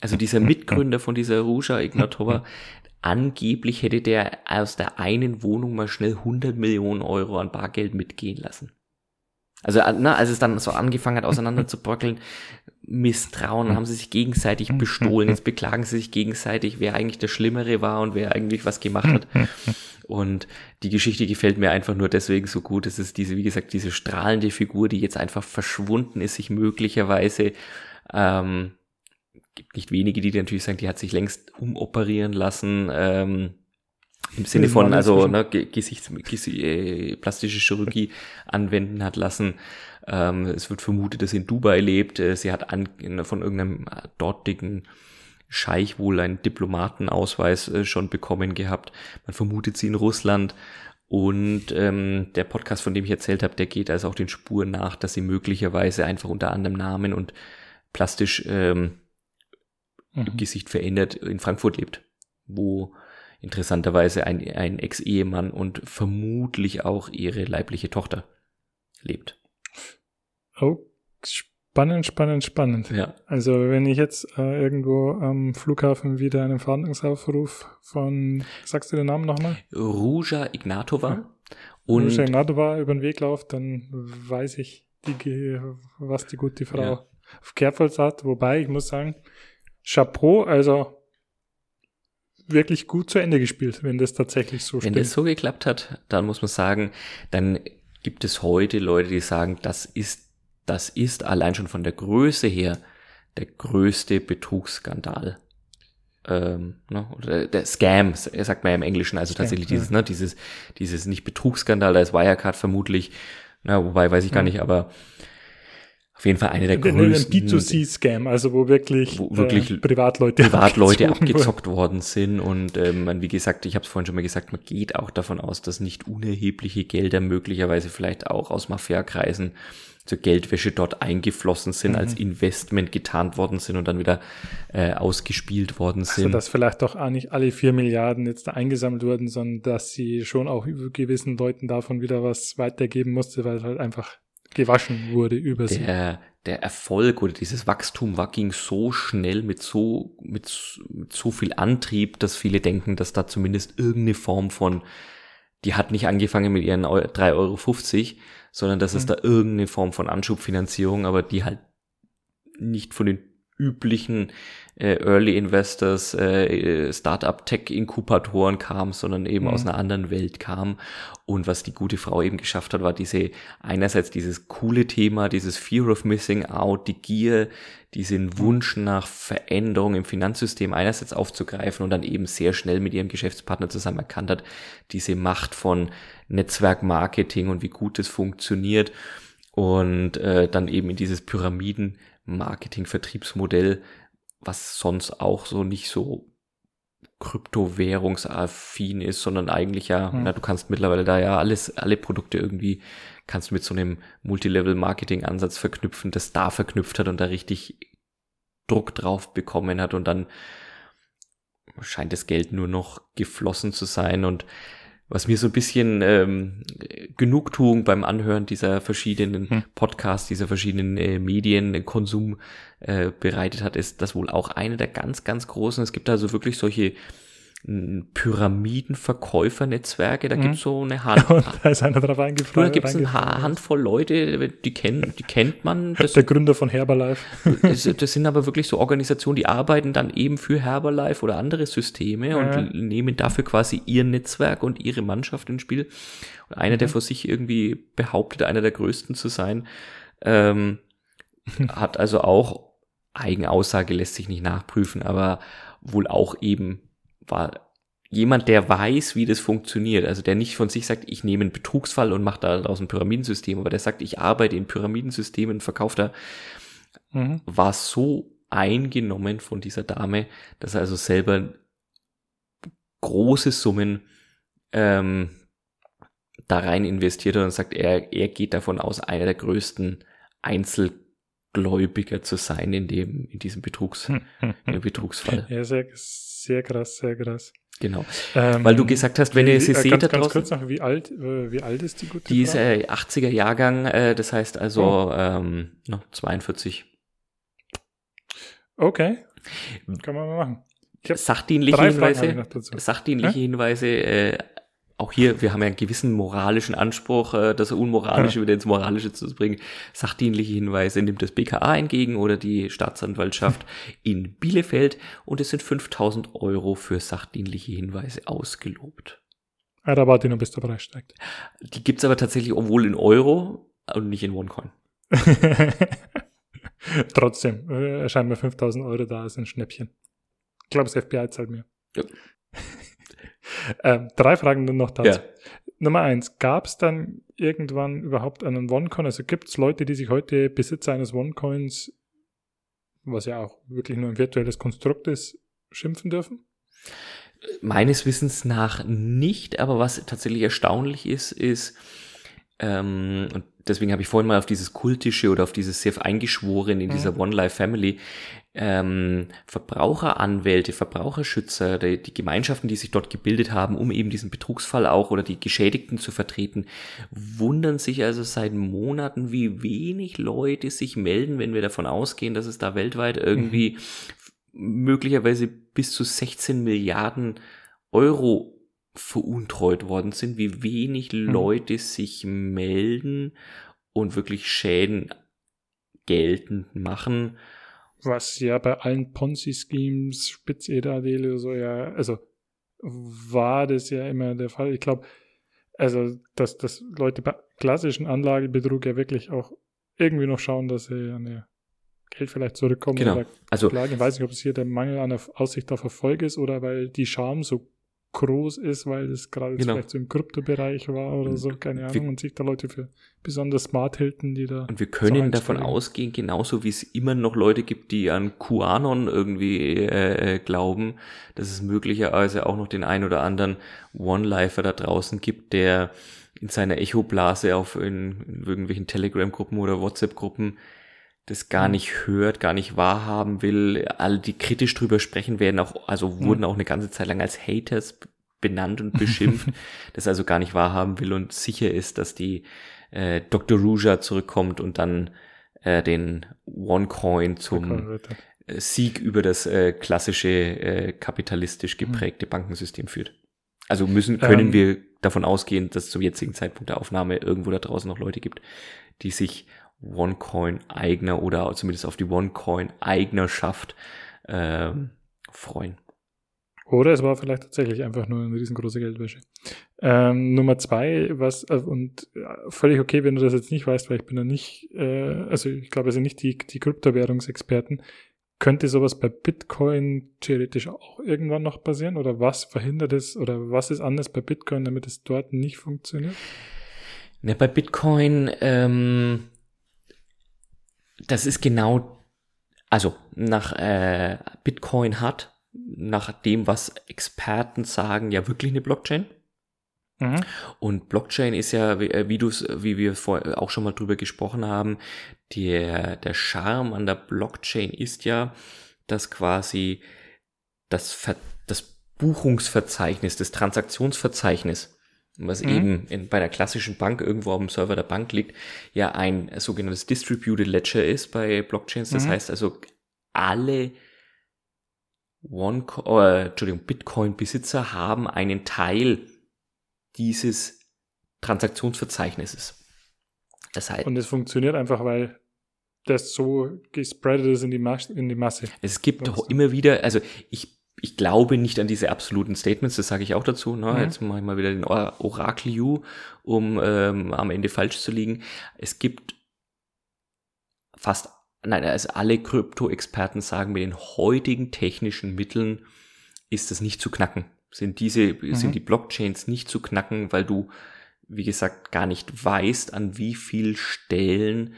Also dieser Mitgründer von dieser Ruja Ignatova, angeblich hätte der aus der einen Wohnung mal schnell 100 Millionen Euro an Bargeld mitgehen lassen. Also, na, als es dann so angefangen hat, auseinander zu bröckeln, Misstrauen, haben sie sich gegenseitig bestohlen, jetzt beklagen sie sich gegenseitig, wer eigentlich der Schlimmere war und wer eigentlich was gemacht hat. Und die Geschichte gefällt mir einfach nur deswegen so gut. Es ist diese, wie gesagt, diese strahlende Figur, die jetzt einfach verschwunden ist, sich möglicherweise, ähm, gibt nicht wenige, die natürlich sagen, die hat sich längst umoperieren lassen, ähm, im Sinne von, also ne, Gesichts, äh, plastische Chirurgie anwenden hat lassen. Ähm, es wird vermutet, dass sie in Dubai lebt. Äh, sie hat an, von irgendeinem dortigen Scheich wohl einen Diplomatenausweis äh, schon bekommen gehabt. Man vermutet sie in Russland. Und ähm, der Podcast, von dem ich erzählt habe, der geht also auch den Spuren nach, dass sie möglicherweise einfach unter anderem Namen und plastisch ähm, mhm. Gesicht verändert in Frankfurt lebt, wo interessanterweise ein, ein Ex-Ehemann und vermutlich auch ihre leibliche Tochter lebt. Oh, spannend, spannend, spannend. Ja. Also wenn ich jetzt äh, irgendwo am Flughafen wieder einen Verhandlungsaufruf von, sagst du den Namen nochmal? Ruja Ignatova. Ja. Und Ruja Ignatova über den Weg läuft, dann weiß ich, die, was die gute Frau ja. auf Kehrpfalz hat. Wobei, ich muss sagen, Chapeau, also wirklich gut zu Ende gespielt, wenn das tatsächlich so Wenn das so geklappt hat, dann muss man sagen, dann gibt es heute Leute, die sagen, das ist, das ist allein schon von der Größe her der größte Betrugsskandal. Ähm, ne, oder der Scam, sagt man ja im Englischen, also tatsächlich ja, dieses, ja. ne, dieses, dieses nicht Betrugsskandal, da ist Wirecard vermutlich, na, wobei weiß ich gar nicht, aber auf jeden Fall eine der größten. Ein B2C-Scam, also wo wirklich, wo wirklich äh, Privatleute, Privatleute abgezockt worden sind. Und ähm, wie gesagt, ich habe es vorhin schon mal gesagt, man geht auch davon aus, dass nicht unerhebliche Gelder möglicherweise vielleicht auch aus Mafiakreisen zur Geldwäsche dort eingeflossen sind, mhm. als Investment getarnt worden sind und dann wieder äh, ausgespielt worden also, sind. Also dass vielleicht doch auch nicht alle vier Milliarden jetzt da eingesammelt wurden, sondern dass sie schon auch gewissen Leuten davon wieder was weitergeben musste, weil halt einfach gewaschen wurde über der, sie. Der Erfolg oder dieses Wachstum war, ging so schnell mit so, mit, mit so viel Antrieb, dass viele denken, dass da zumindest irgendeine Form von, die hat nicht angefangen mit ihren 3,50 Euro, sondern dass mhm. es da irgendeine Form von Anschubfinanzierung, aber die halt nicht von den üblichen äh, Early Investors, äh, Startup Tech Inkubatoren kam, sondern eben mhm. aus einer anderen Welt kam. Und was die gute Frau eben geschafft hat, war diese einerseits dieses coole Thema, dieses Fear of Missing Out, die Gier, diesen mhm. Wunsch nach Veränderung im Finanzsystem einerseits aufzugreifen und dann eben sehr schnell mit ihrem Geschäftspartner zusammen erkannt hat, diese Macht von Netzwerkmarketing und wie gut es funktioniert und äh, dann eben in dieses Pyramiden Marketing-Vertriebsmodell, was sonst auch so nicht so kryptowährungsaffin ist, sondern eigentlich ja, hm. na, du kannst mittlerweile da ja alles, alle Produkte irgendwie kannst du mit so einem Multilevel-Marketing-Ansatz verknüpfen, das da verknüpft hat und da richtig Druck drauf bekommen hat und dann scheint das Geld nur noch geflossen zu sein und was mir so ein bisschen ähm, Genugtuung beim Anhören dieser verschiedenen hm. Podcasts, dieser verschiedenen äh, Medienkonsum äh, bereitet hat, ist das wohl auch eine der ganz, ganz großen. Es gibt also wirklich solche Pyramidenverkäufernetzwerke, da mhm. gibt's so eine Hand. Und da ist einer drauf eingefallen. Da gibt's eine Handvoll Leute, die kennen, die kennt man. Das, Der Gründer von Herbalife. Das, das, sind aber wirklich so Organisationen, die arbeiten dann eben für Herbalife oder andere Systeme und ja. nehmen dafür quasi ihr Netzwerk und ihre Mannschaft ins Spiel. Und einer, mhm. der vor sich irgendwie behauptet, einer der größten zu sein, ähm, hat also auch Eigenaussage lässt sich nicht nachprüfen, aber wohl auch eben war jemand, der weiß, wie das funktioniert. Also der nicht von sich sagt, ich nehme einen Betrugsfall und mache daraus ein Pyramidensystem, aber der sagt, ich arbeite in Pyramidensystemen und verkaufe da, mhm. war so eingenommen von dieser Dame, dass er also selber große Summen ähm, da rein investiert hat und sagt, er, er geht davon aus, einer der größten Einzel Gläubiger zu sein in dem, in diesem Betrugs, in Betrugsfall. Ja, sehr, sehr krass, sehr krass. Genau. Ähm, Weil du gesagt hast, wenn ihr sie äh, seht ganz, da ganz draußen, kurz noch, wie alt, äh, wie alt ist die gute die ist Frau? äh, 80er Jahrgang, äh, das heißt also ähm, noch 42. Okay. Kann man mal machen. Sachdienliche Hinweise, sachdienliche Hinweise, äh, auch hier, wir haben ja einen gewissen moralischen Anspruch, äh, das Unmoralische wieder ins Moralische zu bringen. Sachdienliche Hinweise nimmt das BKA entgegen oder die Staatsanwaltschaft in Bielefeld und es sind 5000 Euro für sachdienliche Hinweise ausgelobt. Da warte ich noch, bis der Preis steigt. Die gibt's aber tatsächlich obwohl in Euro und nicht in OneCoin. Trotzdem, äh, erscheint mir 5000 Euro da ist ein Schnäppchen. Ich glaube, das FBI zahlt mir. Ja. ähm, drei Fragen dann noch dazu. Ja. Nummer eins, gab es dann irgendwann überhaupt einen OneCoin? Also gibt es Leute, die sich heute Besitzer eines OneCoins, was ja auch wirklich nur ein virtuelles Konstrukt ist, schimpfen dürfen? Meines Wissens nach nicht, aber was tatsächlich erstaunlich ist, ist, ähm, und deswegen habe ich vorhin mal auf dieses kultische oder auf dieses sehr eingeschworen in Mhm. dieser One Life Family, ähm, Verbraucheranwälte, Verbraucherschützer, die, die Gemeinschaften, die sich dort gebildet haben, um eben diesen Betrugsfall auch oder die Geschädigten zu vertreten, wundern sich also seit Monaten, wie wenig Leute sich melden, wenn wir davon ausgehen, dass es da weltweit irgendwie möglicherweise bis zu 16 Milliarden Euro veruntreut worden sind, wie wenig Leute sich melden und wirklich Schäden geltend machen. Was ja bei allen Ponzi-Schemes, Spitzeder-Adele oder so, ja, also war das ja immer der Fall. Ich glaube, also, dass, dass Leute bei klassischen Anlagebetrug ja wirklich auch irgendwie noch schauen, dass sie an ihr Geld vielleicht zurückkommen. Genau. Also Klagen. Ich weiß nicht, ob es hier der Mangel an der Aussicht auf Erfolg ist oder weil die Scham so groß ist, weil es gerade Genau. vielleicht so im Kryptobereich war oder so, keine Wir- Ahnung, und sich da Leute für besonders smart hielten, die da. Und wir können So davon ausgehen, genauso wie es immer noch Leute gibt, die an QAnon irgendwie äh, äh, glauben, dass es möglicherweise auch noch den ein oder anderen One-Lifer da draußen gibt, der in seiner Echoblase auf in, in irgendwelchen Telegram-Gruppen oder WhatsApp-Gruppen das gar Mhm. nicht hört, gar nicht wahrhaben will. Alle, die kritisch drüber sprechen, werden auch, also wurden auch eine ganze Zeit lang als Haters benannt und beschimpft, das also gar nicht wahrhaben will und sicher ist, dass die äh, Dr. Ruja zurückkommt und dann äh, den OneCoin zum äh, Sieg über das äh, klassische äh, kapitalistisch geprägte Bankensystem führt. Also müssen, können Ähm. wir davon ausgehen, dass zum jetzigen Zeitpunkt der Aufnahme irgendwo da draußen noch Leute gibt, die sich OneCoin-Eigner oder zumindest auf die OneCoin-Eignerschaft ähm, freuen. Oder es war vielleicht tatsächlich einfach nur eine riesengroße Geldwäsche. Ähm, Nummer zwei, was, äh, und äh, völlig okay, wenn du das jetzt nicht weißt, weil ich bin da nicht, äh, also ich glaube, wir sind nicht die, die Kryptowährungsexperten. Könnte sowas bei Bitcoin theoretisch auch irgendwann noch passieren? Oder was verhindert es? Oder was ist anders bei Bitcoin, damit es dort nicht funktioniert? Ne, bei Bitcoin, ähm, das ist genau, also nach äh, Bitcoin hat, nach dem, was Experten sagen, ja wirklich eine Blockchain. Mhm. Und Blockchain ist ja, wie, äh, wie du es, wie wir vorher auch schon mal drüber gesprochen haben, der, der Charme an der Blockchain ist ja, dass quasi das, Ver, das Buchungsverzeichnis, das Transaktionsverzeichnis, was Mhm. eben in, bei der klassischen Bank irgendwo auf dem Server der Bank liegt, ja ein sogenanntes Distributed Ledger ist bei Blockchains. Das Mhm. heißt also, alle One, äh, Entschuldigung, Bitcoin-Besitzer haben einen Teil dieses Transaktionsverzeichnisses. Das heißt, Und es funktioniert einfach, weil das so gespreadet ist in die, Mas in die Masse. es gibt immer wieder, also ich, ich glaube nicht an diese absoluten Statements, das sage ich auch dazu. Ne? Mhm. Jetzt mache ich mal wieder den Or- Orakel You, um ähm, am Ende falsch zu liegen. Es gibt fast, nein, also alle Krypto-Experten sagen, mit den heutigen technischen Mitteln ist das nicht zu knacken. Sind diese, sind die Blockchains nicht zu knacken, weil du, wie gesagt, gar nicht weißt, an wie viel Stellen,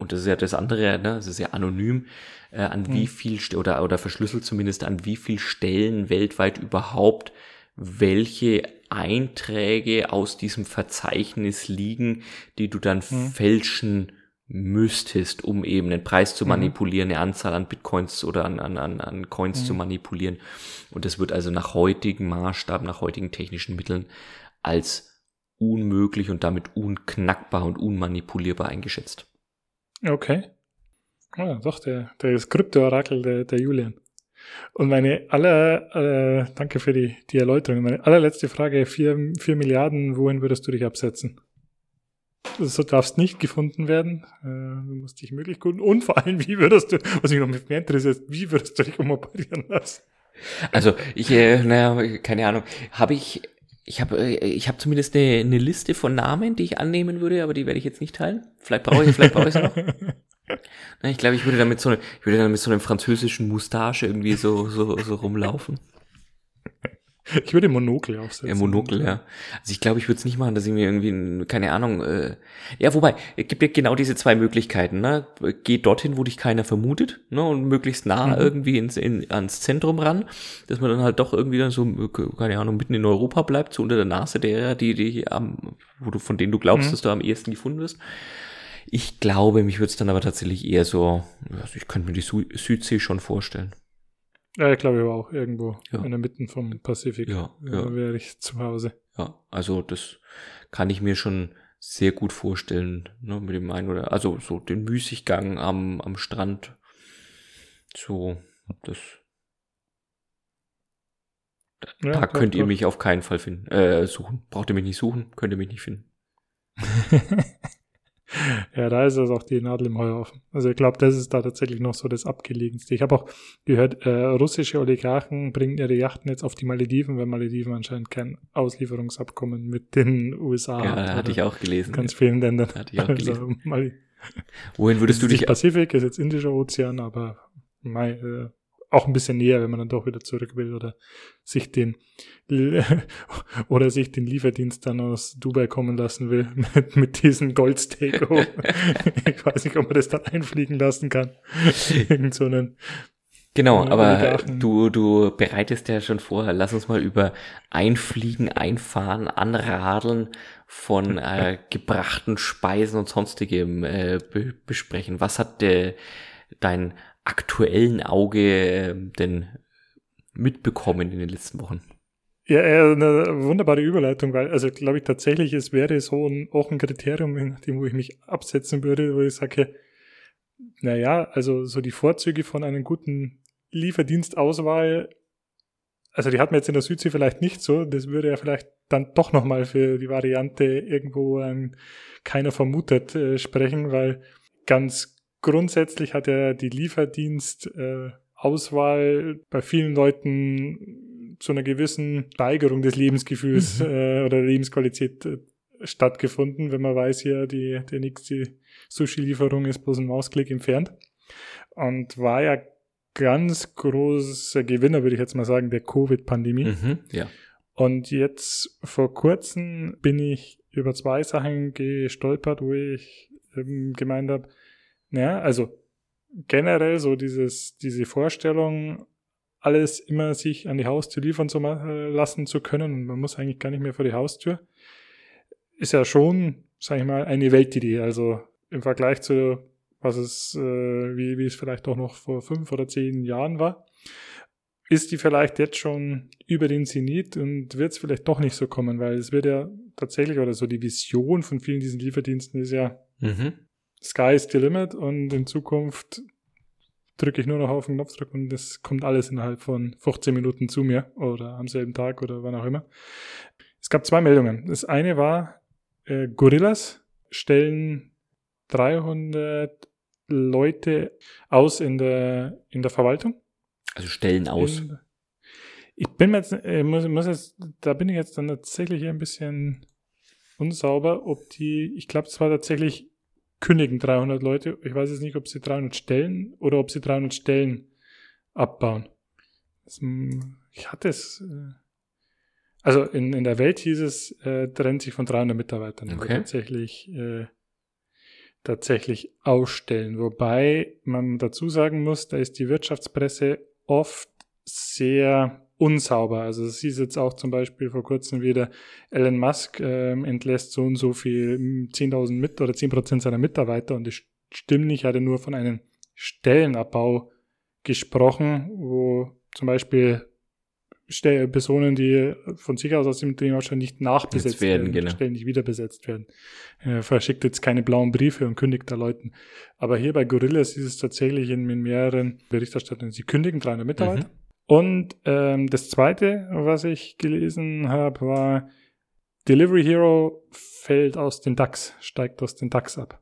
und das ist ja das andere, ne, das ist ja anonym, äh, an Mhm. wie viel, oder, oder verschlüsselt zumindest, an wie viel Stellen weltweit überhaupt welche Einträge aus diesem Verzeichnis liegen, die du dann Mhm. fälschen müsstest, um eben den Preis zu Mhm. manipulieren, eine Anzahl an Bitcoins oder an, an, an, an Coins Mhm. zu manipulieren. Und das wird also nach heutigen Maßstab, nach heutigen technischen Mitteln als unmöglich und damit unknackbar und unmanipulierbar eingeschätzt. Okay. Ah, doch, der, der ist Krypto-Orakel, der, der Julian. Und meine aller, äh, danke für die, die Erläuterung. Meine allerletzte Frage, vier, vier Milliarden, wohin würdest du dich absetzen? So darfst nicht gefunden werden. Äh, du musst dich möglich gut. Und vor allem, wie würdest du, was mich noch mehr interessiert, wie würdest du dich umoperieren lassen? Also ich, äh, naja, keine Ahnung, habe ich, ich habe, äh, ich habe zumindest eine, eine Liste von Namen, die ich annehmen würde, aber die werde ich jetzt nicht teilen. Vielleicht brauche ich, vielleicht brauche ich noch. Ich glaube, ich würde damit so, ich würde dann mit so einem französischen Mustache irgendwie so, so, so rumlaufen. Ich würde Monokel aufsetzen. Ja, Monokel, ja. Also ich glaube, ich würde es nicht machen, dass ich mir irgendwie, keine Ahnung, äh, ja, wobei, es gibt ja genau diese zwei Möglichkeiten, ne? Geh dorthin, wo dich keiner vermutet, ne? Und möglichst nah Mhm. irgendwie ins, in, ans Zentrum ran, dass man dann halt doch irgendwie dann so, keine Ahnung, mitten in Europa bleibt, so unter der Nase derer, die, die am, wo du, von denen du glaubst, Mhm. dass du am ehesten gefunden wirst. Ich glaube, mich würde es dann aber tatsächlich eher so, also ich könnte mir die Südsee schon vorstellen. Ja, ich glaube ich aber auch irgendwo Ja. in der Mitte vom Pazifik. Ja, Da ja. wäre ich zu Hause. Ja, also das kann ich mir schon sehr gut vorstellen, ne, mit dem einen oder, also so den Müßiggang am, am Strand. So, das, Ja, da könnt ihr mich auf keinen Fall finden, äh, suchen. Braucht ihr mich nicht suchen, könnt ihr mich nicht finden. ja, da ist es auch die Nadel im Heuhaufen. Also ich glaube, das ist da tatsächlich noch so das Abgelegenste. Ich habe auch gehört, äh, russische Oligarchen bringen ihre Yachten jetzt auf die Malediven, weil Malediven anscheinend kein Auslieferungsabkommen mit den USA Ja, hat. hatte ich auch gelesen. Ganz vielen Ländern. Hatte ich auch gelesen. Also, Wohin würdest du dich, Pazifik, ist jetzt Indischer Ozean, aber Mai, äh, auch ein bisschen näher, wenn man dann doch wieder zurück will oder sich den oder sich den Lieferdienst dann aus Dubai kommen lassen will mit, mit diesem Goldsteak. ich weiß nicht, ob man das dann einfliegen lassen kann. Irgend so einen genau, äh, aber du, du bereitest ja schon vor, lass uns mal über Einfliegen, Einfahren, Anradeln von äh, gebrachten Speisen und sonstigem äh, be besprechen. Was hat äh, dein aktuellen Auge äh, denn mitbekommen in den letzten Wochen? Ja, ja, eine wunderbare Überleitung, weil, also glaube ich tatsächlich, es wäre so ein, auch ein Kriterium, in dem wo ich mich absetzen würde, wo ich sage, naja, also so die Vorzüge von einem guten Lieferdienstauswahl, also die hat man jetzt in der Südsee vielleicht nicht so, das würde ja vielleicht dann doch nochmal für die Variante irgendwo ein keiner vermutet äh, sprechen, weil ganz grundsätzlich hat ja die Lieferdienst äh, Auswahl bei vielen Leuten zu einer gewissen Steigerung des Lebensgefühls Mhm. äh, oder Lebensqualität äh, stattgefunden, wenn man weiß, ja, die, die nächste Sushi-Lieferung ist bloß ein Mausklick entfernt. Und war ja ganz großer Gewinner, würde ich jetzt mal sagen, der Covid-Pandemie. Mhm, ja. Und jetzt vor kurzem bin ich über zwei Sachen gestolpert, wo ich ähm, gemeint habe, naja, also generell so dieses, diese Vorstellung, alles immer sich an die Haustür liefern zu äh, lassen zu können man muss eigentlich gar nicht mehr vor die Haustür, ist ja schon, sag ich mal, eine Weltidee. Also im Vergleich zu was es, äh, wie, wie es vielleicht auch noch vor fünf oder zehn Jahren war, ist die vielleicht jetzt schon über den Zenit und wird es vielleicht doch nicht so kommen, weil es wird ja tatsächlich, oder so die Vision von vielen diesen Lieferdiensten ist ja, Mhm. Sky is the limit und in Zukunft drücke ich nur noch auf den Knopfdruck und es kommt alles innerhalb von 15 Minuten zu mir oder am selben Tag oder wann auch immer. Es gab zwei Meldungen. Das eine war, äh, Gorillas stellen 300 Leute aus in der, in der Verwaltung. Also Stellen aus. In, ich bin mir jetzt, äh, muss, muss jetzt, da bin ich jetzt dann tatsächlich ein bisschen unsauber, ob die, ich glaube, es war tatsächlich kündigen 300 Leute. Ich weiß jetzt nicht, ob sie 300 Stellen oder ob sie 300 Stellen abbauen. Das, mm, ich hatte es, äh, also in, in der Welt hieß es, äh, trennt sich von 300 Mitarbeitern, Okay. tatsächlich, äh, tatsächlich ausstellen. Wobei man dazu sagen muss, da ist die Wirtschaftspresse oft sehr unsauber. Also es hieß jetzt auch zum Beispiel vor kurzem wieder, Elon Musk ähm, entlässt so und so viel, mm, 10.000 mit oder 10% seiner Mitarbeiter und es stimmen nicht. Ich hatte nur von einem Stellenabbau gesprochen, wo zum Beispiel Personen, die von sich aus aus dem Unternehmen wahrscheinlich nicht nachbesetzt werden, werden genau. Stellen nicht wieder besetzt werden. Er verschickt jetzt keine blauen Briefe und kündigt da Leuten. Aber hier bei Gorillas ist es tatsächlich in, in mehreren Berichterstattungen, sie kündigen 300 Mitarbeiter. Mhm. Und ähm, das Zweite, was ich gelesen habe, war Delivery Hero fällt aus den DAX, steigt aus den DAX ab.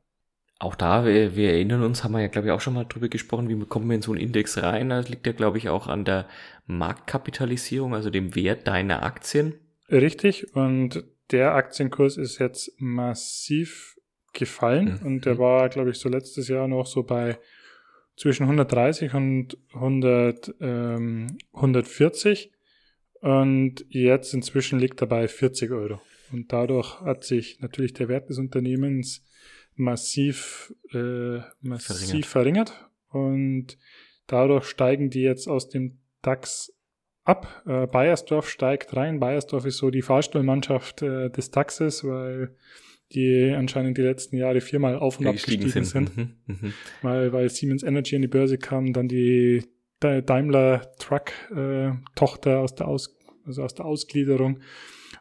Auch da, wir, wir erinnern uns, haben wir ja, glaube ich, auch schon mal drüber gesprochen, wie kommen wir in so einen Index rein. Das liegt ja, glaube ich, auch an der Marktkapitalisierung, also dem Wert deiner Aktien. Richtig, und der Aktienkurs ist jetzt massiv gefallen mhm. und der war, glaube ich, so letztes Jahr noch so bei zwischen 130 und 100, ähm, 140 und jetzt inzwischen liegt er bei 40 Euro. Und dadurch hat sich natürlich der Wert des Unternehmens massiv, äh, massiv verringert. verringert. Und dadurch steigen die jetzt aus dem DAX ab. Äh, Bayersdorf steigt rein. Bayersdorf ist so die Fahrstuhlmannschaft äh, des DAXes, weil die anscheinend die letzten Jahre viermal auf und ab gestiegen sind. sind. Mhm, mh. Weil, weil Siemens Energy an die Börse kam, dann die Daimler Truck äh, Tochter aus der aus also aus der Ausgliederung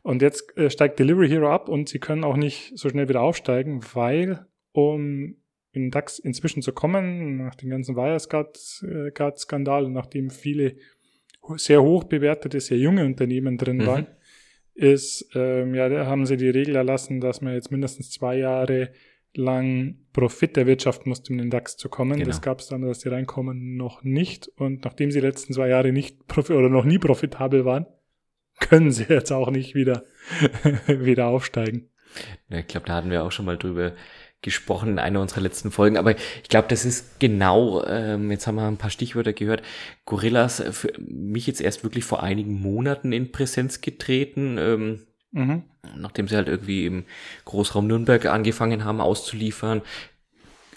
und jetzt äh, steigt Delivery Hero ab und sie können auch nicht so schnell wieder aufsteigen, weil um in DAX inzwischen zu kommen, nach dem ganzen Wiresguard-Skandal und nachdem viele sehr hoch bewertete, sehr junge Unternehmen drin mhm. waren, ist, ähm, ja, da haben sie die Regel erlassen, dass man jetzt mindestens zwei Jahre lang Profit erwirtschaften musste, um in den DAX zu kommen. Genau. Das gab es dann, dass die reinkommen, noch nicht. Und nachdem sie die letzten zwei Jahre nicht oder noch nie profitabel waren, können sie jetzt auch nicht wieder, wieder aufsteigen. Ja, ich glaube, da hatten wir auch schon mal drüber gesprochen in einer unserer letzten Folgen, aber ich glaube, das ist genau, ähm, jetzt haben wir ein paar Stichwörter gehört, Gorillas äh, für mich jetzt erst wirklich vor einigen Monaten in Präsenz getreten, ähm, mhm. nachdem sie halt irgendwie im Großraum Nürnberg angefangen haben auszuliefern,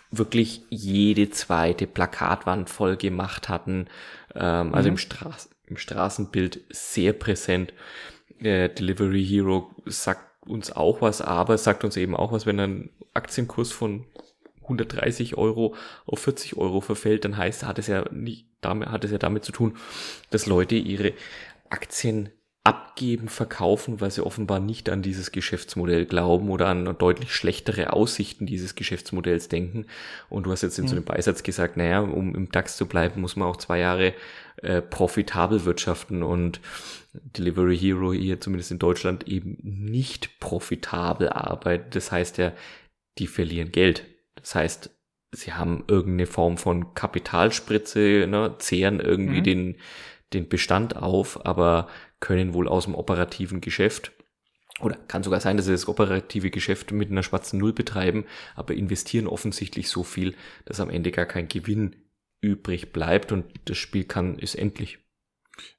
wirklich jede zweite Plakatwand voll gemacht hatten, ähm, also mhm. im Straßen im Straßenbild sehr präsent. Äh, Delivery Hero sagt uns auch was, aber sagt uns eben auch was, wenn ein Aktienkurs von 130 Euro auf 40 Euro verfällt, dann heißt, hat es ja nicht, damit, hat es ja damit zu tun, dass Leute ihre Aktien abgeben, verkaufen, weil sie offenbar nicht an dieses Geschäftsmodell glauben oder an deutlich schlechtere Aussichten dieses Geschäftsmodells denken. Und du hast jetzt in so einem mhm. Beisatz gesagt, naja, um im DAX zu bleiben, muss man auch zwei Jahre äh, profitabel wirtschaften und Delivery Hero hier zumindest in Deutschland eben nicht profitabel arbeitet. Das heißt ja, die verlieren Geld. Das heißt, sie haben irgendeine Form von Kapitalspritze, ne, zehren irgendwie mhm. den, den Bestand auf, aber können wohl aus dem operativen Geschäft oder kann sogar sein, dass sie das operative Geschäft mit einer schwarzen Null betreiben, aber investieren offensichtlich so viel, dass am Ende gar kein Gewinn übrig bleibt und das Spiel kann, ist endlich.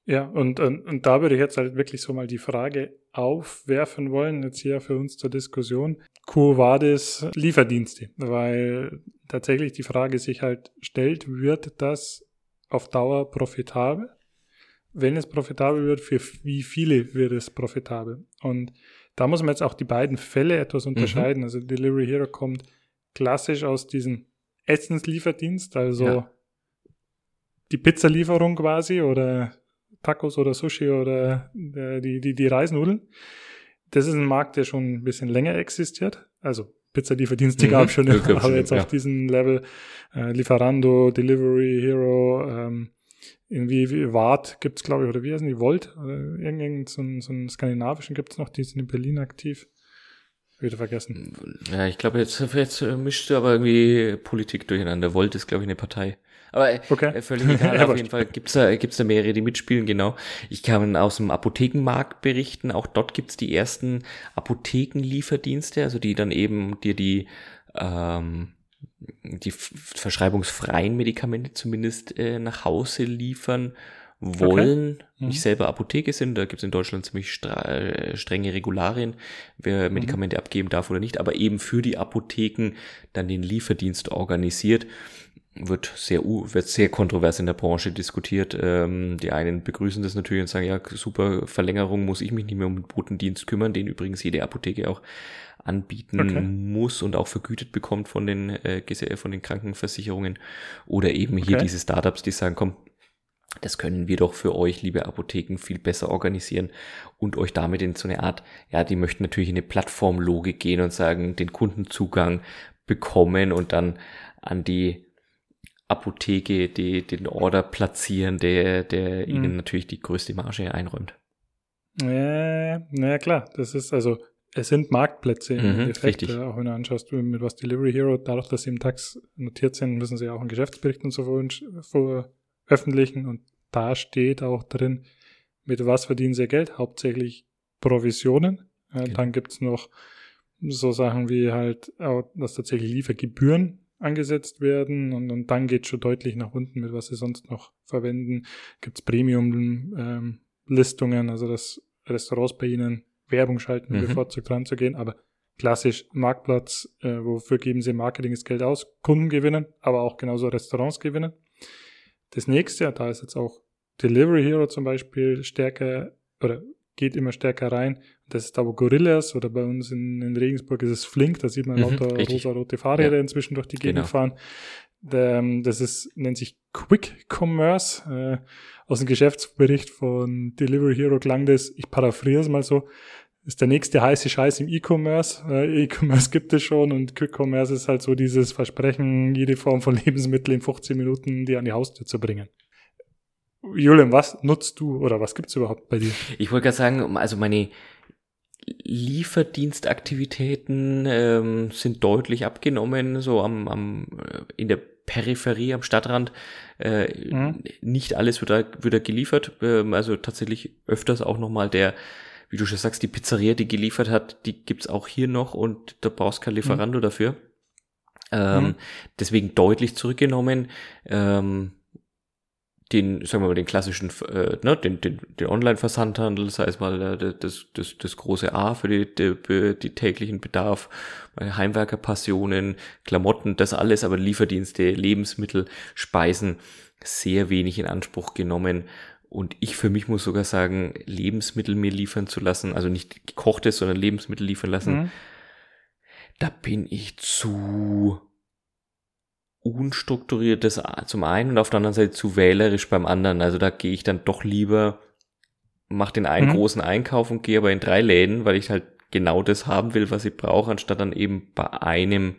Ja, und, und, und da würde ich jetzt halt wirklich so mal die Frage aufwerfen wollen, jetzt hier für uns zur Diskussion. Quo vadis Lieferdienste? Weil tatsächlich die Frage sich halt stellt, wird das auf Dauer profitabel? wenn es profitabel wird, für wie viele wird es profitabel? Und da muss man jetzt auch die beiden Fälle etwas mhm. unterscheiden. Mhm. Also Delivery Hero kommt klassisch aus diesem Essenslieferdienst, also ja. Die Pizzalieferung quasi oder Tacos oder Sushi oder äh, die, die, die Reisnudeln. Das ist ein Markt, der schon ein bisschen länger existiert. Also Pizzalieferdienste mhm. gab schon, aber jetzt ja. auf diesem Level äh, Lieferando, Delivery Hero, ähm, irgendwie wie Wart gibt es, glaube ich, oder wie heißen die, Volt? Oder irgendeinen so, einen, so einen skandinavischen gibt es noch, die sind in Berlin aktiv. Wieder vergessen. Ja, ich glaube, jetzt, jetzt mischt aber irgendwie Politik durcheinander. Volt ist, glaube ich, eine Partei. Aber äh, okay. Äh, völlig egal, auf jeden Fall gibt's da, gibt's da mehrere, die mitspielen, genau. Ich kann aus dem Apothekenmarkt berichten, auch dort gibt's die ersten Apothekenlieferdienste, also die dann eben dir die ähm, die verschreibungsfreien Medikamente zumindest äh, nach Hause liefern wollen, okay. mhm. nicht selber Apotheke sind. Da gibt es in Deutschland ziemlich äh, strenge Regularien, wer mhm. Medikamente mhm. abgeben darf oder nicht, aber eben für die Apotheken dann den Lieferdienst organisiert. Wird sehr, wird sehr kontrovers in der Branche diskutiert. Ähm, die einen begrüßen das natürlich und sagen, ja, super Verlängerung, muss ich mich nicht mehr um den Botendienst kümmern, den übrigens jede Apotheke auch anbieten okay. muss und auch vergütet bekommt von den, äh, von den Krankenversicherungen. Oder eben hier okay. diese Startups, die sagen, komm, das können wir doch für euch, liebe Apotheken, viel besser organisieren und euch damit in so eine Art, ja, die möchten natürlich in eine Plattformlogik gehen und sagen, den Kundenzugang bekommen und dann an die Apotheke die, den Order platzieren, der, der mhm. ihnen natürlich die größte Marge einräumt. Ja, naja, klar, das ist also, es sind Marktplätze im mhm, Endeffekt. Richtig. Auch wenn du anschaust, mit was Delivery Hero, dadurch, dass sie im Tax notiert sind, müssen sie auch einen Geschäftsbericht und so veröffentlichen und da steht auch drin, mit was verdienen sie Geld, hauptsächlich Provisionen. Genau. Dann gibt's noch so Sachen wie halt, dass tatsächlich Liefergebühren angesetzt werden und, und dann geht schon deutlich nach unten, mit was sie sonst noch verwenden. Gibt's Premium-Listungen, ähm, also dass Restaurants bei ihnen Werbung schalten, mhm. bevorzugt ranzugehen, aber klassisch Marktplatz, äh, wofür geben sie Marketing das Geld aus? Kunden gewinnen, aber auch genauso Restaurants gewinnen. Das nächste, da ist jetzt auch Delivery Hero zum Beispiel stärker oder geht immer stärker rein. Das ist aber Gorillas oder bei uns in, in Regensburg ist es Flink, da sieht man mhm, lauter rosa-rote Fahrräder ja. inzwischen durch die Gegend genau. fahren. Ähm, das ist, nennt sich Quick Commerce. Äh, aus dem Geschäftsbericht von Delivery Hero klang das, ich paraphrase es mal so, ist der nächste heiße Scheiß im E-Commerce. Äh, E-Commerce gibt es schon und Quick Commerce ist halt so dieses Versprechen, jede Form von Lebensmitteln in 15 Minuten die an die Haustür zu bringen. Julian, was nutzt du oder was gibt's überhaupt bei dir? Ich wollte gerade sagen, also meine Lieferdienstaktivitäten ähm, sind deutlich abgenommen, so am, am in der Peripherie, am Stadtrand. Äh, mhm. Nicht alles wird da, wird da geliefert, ähm, also tatsächlich öfters auch nochmal der, wie du schon sagst, die Pizzeria, die geliefert hat, die gibt's auch hier noch und da brauchst kein Lieferando mhm. dafür. Ähm, mhm. Deswegen deutlich zurückgenommen. Ähm, den, sagen wir mal, den klassischen, äh, ne, den, den, den Online-Versandhandel, sei es mal äh, das, das, das große A für die, die, die täglichen Bedarf, Heimwerkerpassionen, Klamotten, das alles, aber Lieferdienste, Lebensmittel, Speisen sehr wenig in Anspruch genommen. Und ich für mich muss sogar sagen, Lebensmittel mir liefern zu lassen, also nicht gekochtes, sondern Lebensmittel liefern lassen, mhm. da bin ich zu unstrukturiertes zum einen und auf der anderen Seite zu wählerisch beim anderen. Also da gehe ich dann doch lieber, mache den einen mhm. großen Einkauf und gehe aber in drei Läden, weil ich halt genau das haben will, was ich brauche, anstatt dann eben bei einem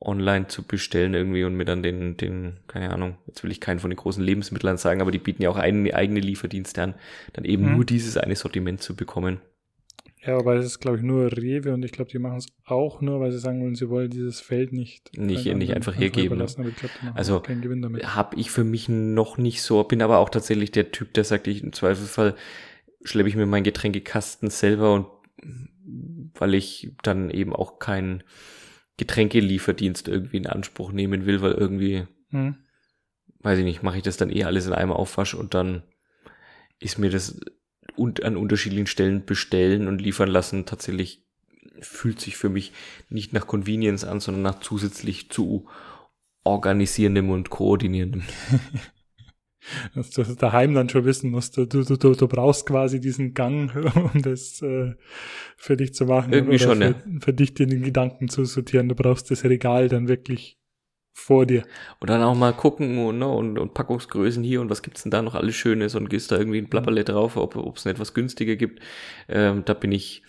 online zu bestellen irgendwie und mir dann den, den, keine Ahnung, jetzt will ich keinen von den großen Lebensmittlern sagen, aber die bieten ja auch eigene, eigene Lieferdienste an, dann eben mhm. nur dieses eine Sortiment zu bekommen. Ja, aber es ist, glaube ich, nur Rewe und ich glaube, die machen es auch nur, weil sie sagen wollen, sie wollen dieses Feld nicht nicht, nicht einfach hergeben. Ne? also habe ich für mich noch nicht so, bin aber auch tatsächlich der Typ, der sagt, ich im Zweifelfall schleppe ich mir meinen Getränkekasten selber und weil ich dann eben auch keinen Getränkelieferdienst irgendwie in Anspruch nehmen will, weil irgendwie, hm. weiß ich nicht, mache ich das dann eh alles in einem Aufwasch und dann ist mir das und an unterschiedlichen Stellen bestellen und liefern lassen tatsächlich fühlt sich für mich nicht nach Convenience an, sondern nach zusätzlich zu organisierendem und koordinierendem. Dass du daheim dann schon wissen musst, du, du, du, du brauchst quasi diesen Gang, um das äh, für dich zu machen. Irgendwie schon, für, ja. für dich den Gedanken zu sortieren. Du brauchst das Regal dann wirklich vor dir. Und dann auch mal gucken und, ne, und, und Packungsgrößen hier und was gibt's denn da noch alles Schönes und gehst da irgendwie ein Plapperle drauf, ob es nicht etwas günstiger gibt. Ähm, da bin ich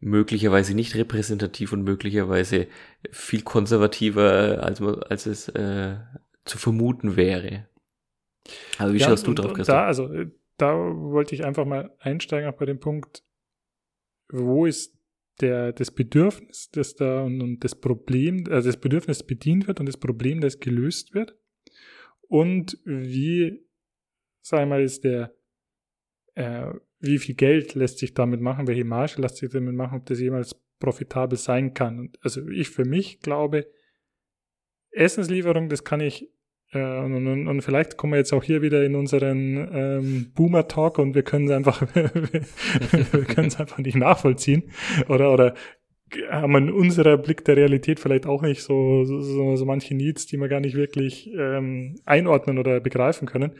möglicherweise nicht repräsentativ und möglicherweise viel konservativer, als, als es äh, zu vermuten wäre. Also wie ja, schaust du drauf, Christoph? Da, also, äh, da wollte ich einfach mal einsteigen, auch bei dem Punkt, wo ist der, das Bedürfnis, das da und, und das Problem, also das Bedürfnis bedient wird und das Problem, das gelöst wird. Und wie, sagen mal, ist der, äh, wie viel Geld lässt sich damit machen, welche Marge lässt sich damit machen, ob das jemals profitabel sein kann. Und also ich für mich glaube, Essenslieferung, das kann ich und, und, und, vielleicht kommen wir jetzt auch hier wieder in unseren ähm, Boomer-Talk und wir können es einfach, wir können es einfach nicht nachvollziehen. Oder, oder haben in unserer Blick der Realität vielleicht auch nicht so, so, so manche Needs, die wir gar nicht wirklich ähm, einordnen oder begreifen können.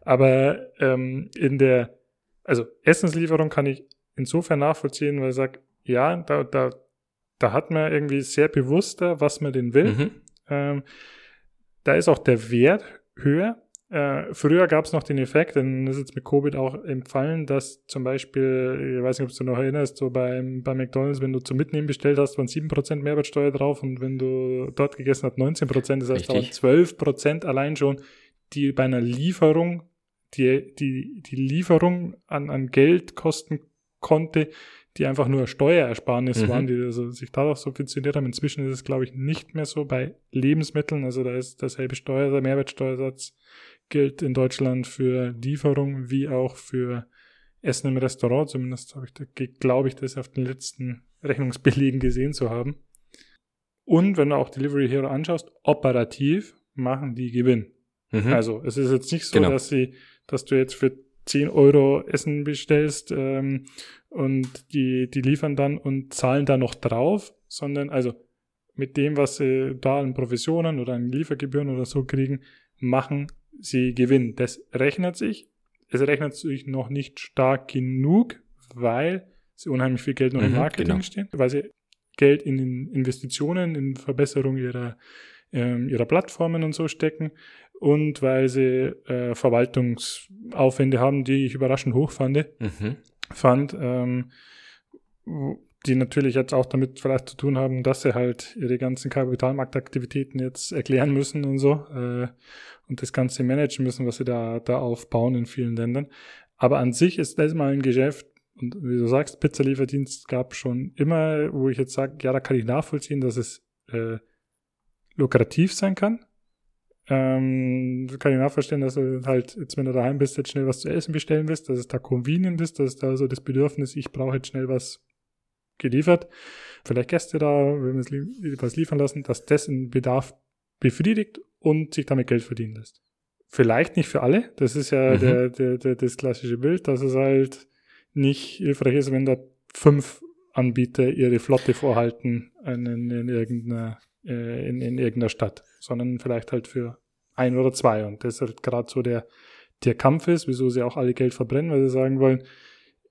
Aber ähm, in der, also Essenslieferung kann ich insofern nachvollziehen, weil ich sage, ja, da, da da hat man irgendwie sehr bewusster, was man denn will. Mhm. Ähm, da ist auch der Wert höher. Äh, früher gab es noch den Effekt, denn das ist jetzt mit Covid auch empfallen, dass zum Beispiel, ich weiß nicht, ob du noch erinnerst, so beim, bei McDonalds, wenn du zum Mitnehmen bestellt hast, waren 7% Mehrwertsteuer drauf und wenn du dort gegessen hast, 19%, das heißt Richtig. 12% allein schon, die bei einer Lieferung, die, die, die Lieferung an, an Geld kosten konnte, die einfach nur Steuerersparnis mhm. waren, die also sich darauf subventioniert haben. Inzwischen ist es, glaube ich, nicht mehr so bei Lebensmitteln. Also da ist dasselbe Steuer, der Mehrwertsteuersatz gilt in Deutschland für Lieferung wie auch für Essen im Restaurant. Zumindest habe ich da, glaube ich, das auf den letzten Rechnungsbelegen gesehen zu haben. Und wenn du auch Delivery Hero anschaust, operativ machen die Gewinn. Mhm. Also es ist jetzt nicht so, genau. dass sie, dass du jetzt für 10 Euro Essen bestellst ähm, und die, die liefern dann und zahlen da noch drauf, sondern also mit dem, was sie da an Provisionen oder an Liefergebühren oder so kriegen, machen sie Gewinn. Das rechnet sich. Es rechnet sich noch nicht stark genug, weil sie unheimlich viel Geld noch mhm, im Marketing genau. stehen, weil sie Geld in Investitionen, in Verbesserung ihrer, ähm, ihrer Plattformen und so stecken und weil sie äh, Verwaltungsaufwände haben, die ich überraschend hoch fand, mhm. fand ähm, die natürlich jetzt auch damit vielleicht zu tun haben, dass sie halt ihre ganzen Kapitalmarktaktivitäten jetzt erklären müssen und so äh, und das Ganze managen müssen, was sie da, da aufbauen in vielen Ländern. Aber an sich ist das mal ein Geschäft, und wie du sagst, Pizzalieferdienst gab schon immer, wo ich jetzt sage, ja, da kann ich nachvollziehen, dass es äh, lukrativ sein kann. Ähm, kann ich nachvollziehen, dass du halt, jetzt wenn du daheim bist, jetzt schnell was zu essen bestellen willst, dass es da convenient ist, dass da so das Bedürfnis, ich brauche jetzt schnell was geliefert, vielleicht Gäste da, wenn wir was liefern lassen, dass das einen Bedarf befriedigt und sich damit Geld verdienen lässt. Vielleicht nicht für alle, das ist ja mhm. der, der, der, das klassische Bild, dass es halt nicht hilfreich ist, wenn da fünf Anbieter ihre Flotte vorhalten in, in, irgendeiner, äh, in, in irgendeiner Stadt, sondern vielleicht halt für ein oder zwei. Und das ist halt gerade so der, der Kampf ist, wieso sie auch alle Geld verbrennen, weil sie sagen wollen,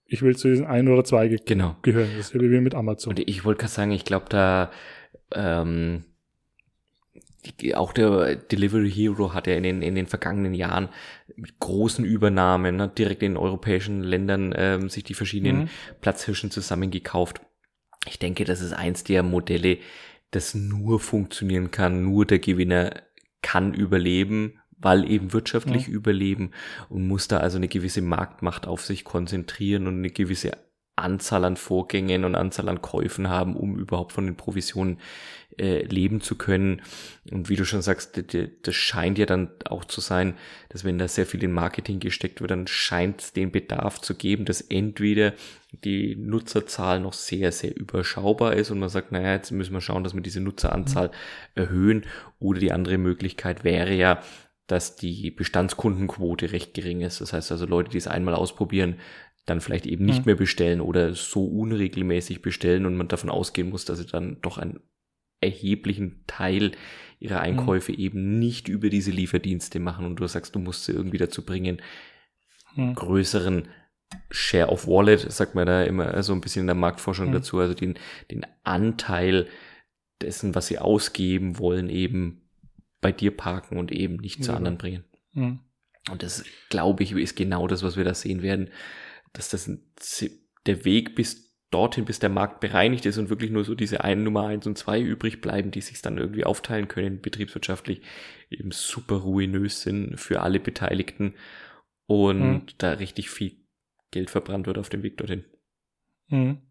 ich will zu diesen ein oder zwei ge genau. gehören. Das ist wie mit Amazon. Und ich wollte gerade sagen, ich glaube, da ähm, auch der Delivery Hero hat ja in den, in den vergangenen Jahren mit großen Übernahmen ne, direkt in europäischen Ländern ähm, sich die verschiedenen mhm. Platzhirschen zusammengekauft. Ich denke, das ist eins der Modelle, das nur funktionieren kann, nur der Gewinner kann überleben weil eben wirtschaftlich ja. überleben und muss da also eine gewisse Marktmacht auf sich konzentrieren und eine gewisse Anzahl an Vorgängen und Anzahl an Käufen haben, um überhaupt von den Provisionen äh, leben zu können. Und wie du schon sagst, das scheint ja dann auch zu sein, dass wenn da sehr viel in Marketing gesteckt wird, dann scheint es den Bedarf zu geben, dass entweder die Nutzerzahl noch sehr, sehr überschaubar ist und man sagt, naja, jetzt müssen wir schauen, dass wir diese Nutzeranzahl mhm. erhöhen. Oder die andere Möglichkeit wäre ja, dass die Bestandskundenquote recht gering ist. Das heißt also Leute, die es einmal ausprobieren, dann vielleicht eben nicht mhm. mehr bestellen oder so unregelmäßig bestellen und man davon ausgehen muss, dass sie dann doch einen erheblichen Teil ihrer Einkäufe mhm. eben nicht über diese Lieferdienste machen und du sagst, du musst sie irgendwie dazu bringen, mhm. größeren Share of Wallet, sagt man da immer so ein bisschen in der Marktforschung mhm. dazu, also den, den Anteil dessen, was sie ausgeben wollen, eben bei dir parken und eben nicht zu anderen bringen. Mhm. Und das, glaube ich, ist genau das, was wir da sehen werden, dass das ein, der Weg bis dorthin, bis der Markt bereinigt ist und wirklich nur so diese einen Nummer eins und zwei übrig bleiben, die sich dann irgendwie aufteilen können, betriebswirtschaftlich eben super ruinös sind für alle Beteiligten und mhm. da richtig viel Geld verbrannt wird auf dem Weg dorthin. Mhm.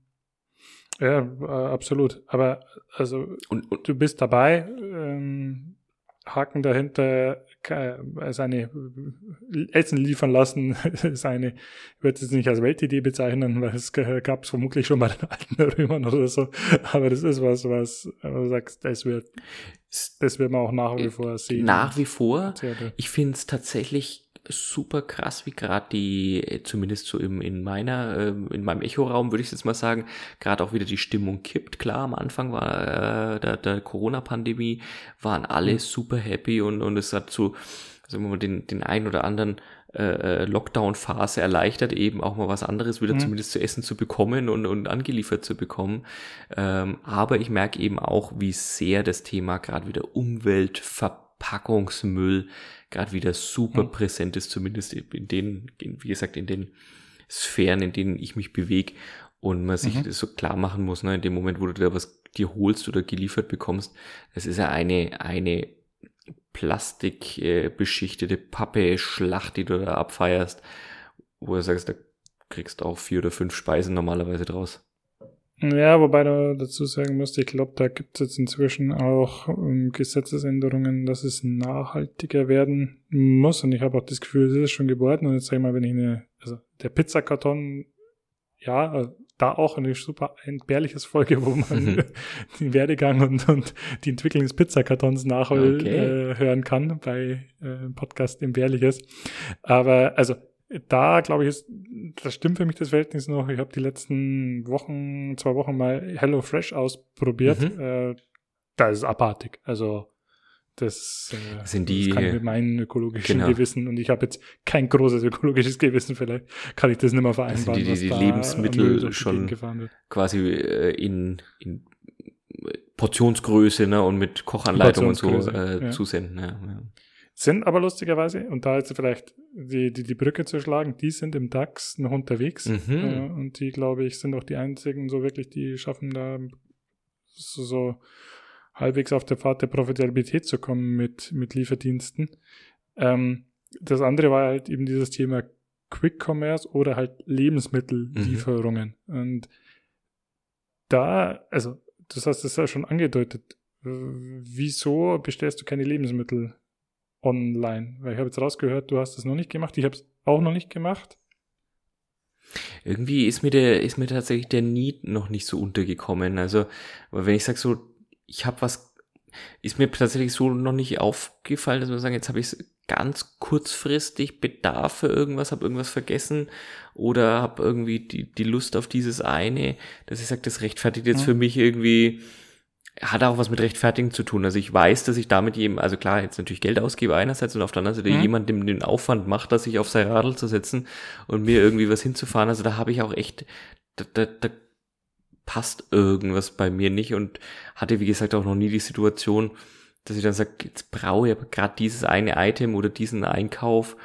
Ja, äh, absolut. Aber also und, und, du bist dabei, ähm, Haken dahinter, seine Essen liefern lassen, seine, ich würde es nicht als Weltidee bezeichnen, weil es gab es vermutlich schon bei den alten Römern oder so, aber das ist was, was du sagst, das wird, das wird man auch nach wie vor sehen. Nach wie vor. Ich finde es tatsächlich super krass, wie gerade die, zumindest so im, in meiner, äh, in meinem Echoraum würde ich jetzt mal sagen, gerade auch wieder die Stimmung kippt. Klar, am Anfang war äh, der, der Corona-Pandemie, waren alle mhm. super happy und, und es hat so, also wenn man den, den einen oder anderen äh, äh, Lockdown-Phase erleichtert, eben auch mal was anderes wieder mhm. zumindest zu essen zu bekommen und, und angeliefert zu bekommen. Ähm, aber ich merke eben auch, wie sehr das Thema gerade wieder Umwelt, Verpackungsmüll gerade wieder super mhm. präsent ist, zumindest in den, in, wie gesagt, in den Sphären, in denen ich mich bewege und man sich mhm. das so klar machen muss, ne, in dem Moment, wo du da was dir holst oder geliefert bekommst, das ist ja eine, eine plastikbeschichtete äh, Pappe, Schlacht, die du da abfeierst, wo du sagst, da kriegst du auch vier oder fünf Speisen normalerweise draus. Ja, wobei du dazu sagen musst, ich glaube, da gibt es jetzt inzwischen auch ähm, Gesetzesänderungen, dass es nachhaltiger werden muss. Und ich habe auch das Gefühl, es ist schon geworden. Und jetzt sag ich mal, wenn ich eine, also der Pizzakarton, ja, da auch eine super entbehrliches Folge, wo man mhm. den Werdegang und, und die Entwicklung des Pizzakartons nachhören okay. äh, kann bei äh, Podcast Entbehrliches. Aber also da glaube ich, ist, das stimmt für mich das Verhältnis noch. Ich habe die letzten Wochen, zwei Wochen mal Hello Fresh ausprobiert. Mhm. Äh, da ist es abartig. Also das, äh, sind die, das kann ich mit meinem ökologischen genau. Gewissen und ich habe jetzt kein großes ökologisches Gewissen, vielleicht kann ich das nicht mehr vereinbaren. Also die, die, die Lebensmittel schon quasi äh, in, in Portionsgröße ne, und mit Kochanleitung und so äh, ja. zusenden. Ja, ja. Sind aber lustigerweise, und da jetzt vielleicht die, die, die Brücke zu schlagen, die sind im DAX noch unterwegs. Mhm. Äh, und die, glaube ich, sind auch die einzigen, so wirklich, die schaffen da so, so halbwegs auf der Pfad der Profitabilität zu kommen mit, mit Lieferdiensten. Ähm, das andere war halt eben dieses Thema Quick Commerce oder halt Lebensmittellieferungen. Mhm. Und da, also, das hast du ja schon angedeutet. Wieso bestellst du keine Lebensmittel online? Weil ich habe jetzt rausgehört, du hast es noch nicht gemacht. Ich habe es auch noch nicht gemacht. Irgendwie ist mir der, ist mir tatsächlich der Need noch nicht so untergekommen. Also, wenn ich sage so, ich habe was, ist mir tatsächlich so noch nicht aufgefallen, dass man sagen, jetzt habe ich es ganz kurzfristig Bedarf für irgendwas, habe irgendwas vergessen oder habe irgendwie die, die Lust auf dieses eine, dass ich sage, das rechtfertigt jetzt ja. für mich irgendwie hat auch was mit Rechtfertigen zu tun. Also ich weiß, dass ich damit jedem, also klar, jetzt natürlich Geld ausgebe einerseits und auf der anderen Seite mhm. jemandem den Aufwand macht, dass ich auf sein Radl zu setzen und mir irgendwie was hinzufahren. Also da habe ich auch echt, da, da, da passt irgendwas bei mir nicht und hatte, wie gesagt, auch noch nie die Situation, dass ich dann sage, jetzt brauche ich aber gerade dieses eine Item oder diesen Einkauf,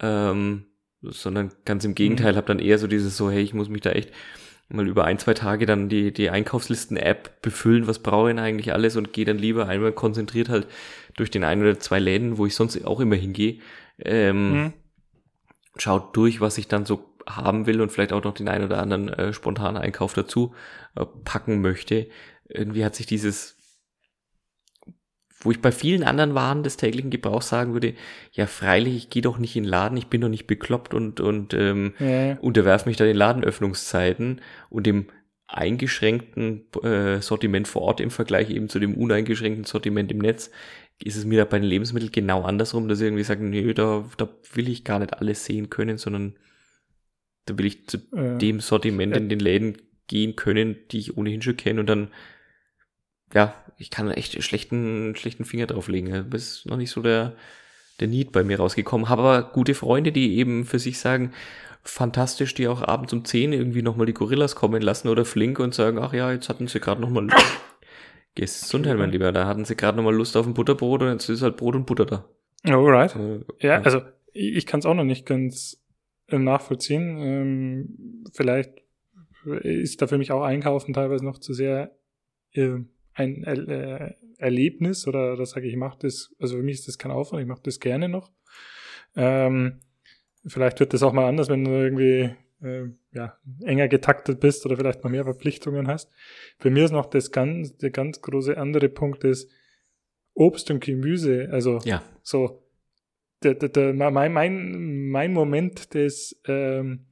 ähm, sondern ganz im Gegenteil, mhm. habe dann eher so dieses so, hey, ich muss mich da echt mal über ein, zwei Tage dann die, die Einkaufslisten-App befüllen, was brauche ich denn eigentlich alles und gehe dann lieber einmal konzentriert halt durch den ein oder zwei Läden, wo ich sonst auch immer hingehe, ähm, mhm. schaut durch, was ich dann so haben will und vielleicht auch noch den einen oder anderen äh, spontanen Einkauf dazu äh, packen möchte. Irgendwie hat sich dieses wo ich bei vielen anderen Waren des täglichen Gebrauchs sagen würde, ja freilich, ich gehe doch nicht in den Laden, ich bin doch nicht bekloppt und, und ähm, ja. unterwerf mich da den Ladenöffnungszeiten und dem eingeschränkten äh, Sortiment vor Ort im Vergleich eben zu dem uneingeschränkten Sortiment im Netz, ist es mir da bei den Lebensmitteln genau andersrum, dass ich irgendwie sage, nö, da, da will ich gar nicht alles sehen können, sondern da will ich zu äh, dem Sortiment in den Läden gehen können, die ich ohnehin schon kenne und dann ja, ich kann echt schlechten, schlechten Finger drauflegen. Das ist noch nicht so der, der Need bei mir rausgekommen. Habe aber gute Freunde, die eben für sich sagen, fantastisch, die auch abends um 10 irgendwie nochmal die Gorillas kommen lassen oder flink und sagen, ach ja, jetzt hatten sie gerade nochmal Gesundheit, mein Lieber, da hatten sie gerade nochmal Lust auf ein Butterbrot und jetzt ist halt Brot und Butter da. Alright. Äh, ja, also ich kann es auch noch nicht ganz äh, nachvollziehen. Ähm, vielleicht ist da für mich auch Einkaufen teilweise noch zu sehr äh, ein äh, Erlebnis oder das sage ich, ich mache das, also für mich ist das kein Aufwand, ich mache das gerne noch. Ähm, vielleicht wird das auch mal anders, wenn du irgendwie äh, ja, enger getaktet bist oder vielleicht noch mehr Verpflichtungen hast. Für mir ist noch das ganz, der ganz große andere Punkt ist Obst und Gemüse. Also ja. so der, der, der, mein, mein, mein Moment des, ähm,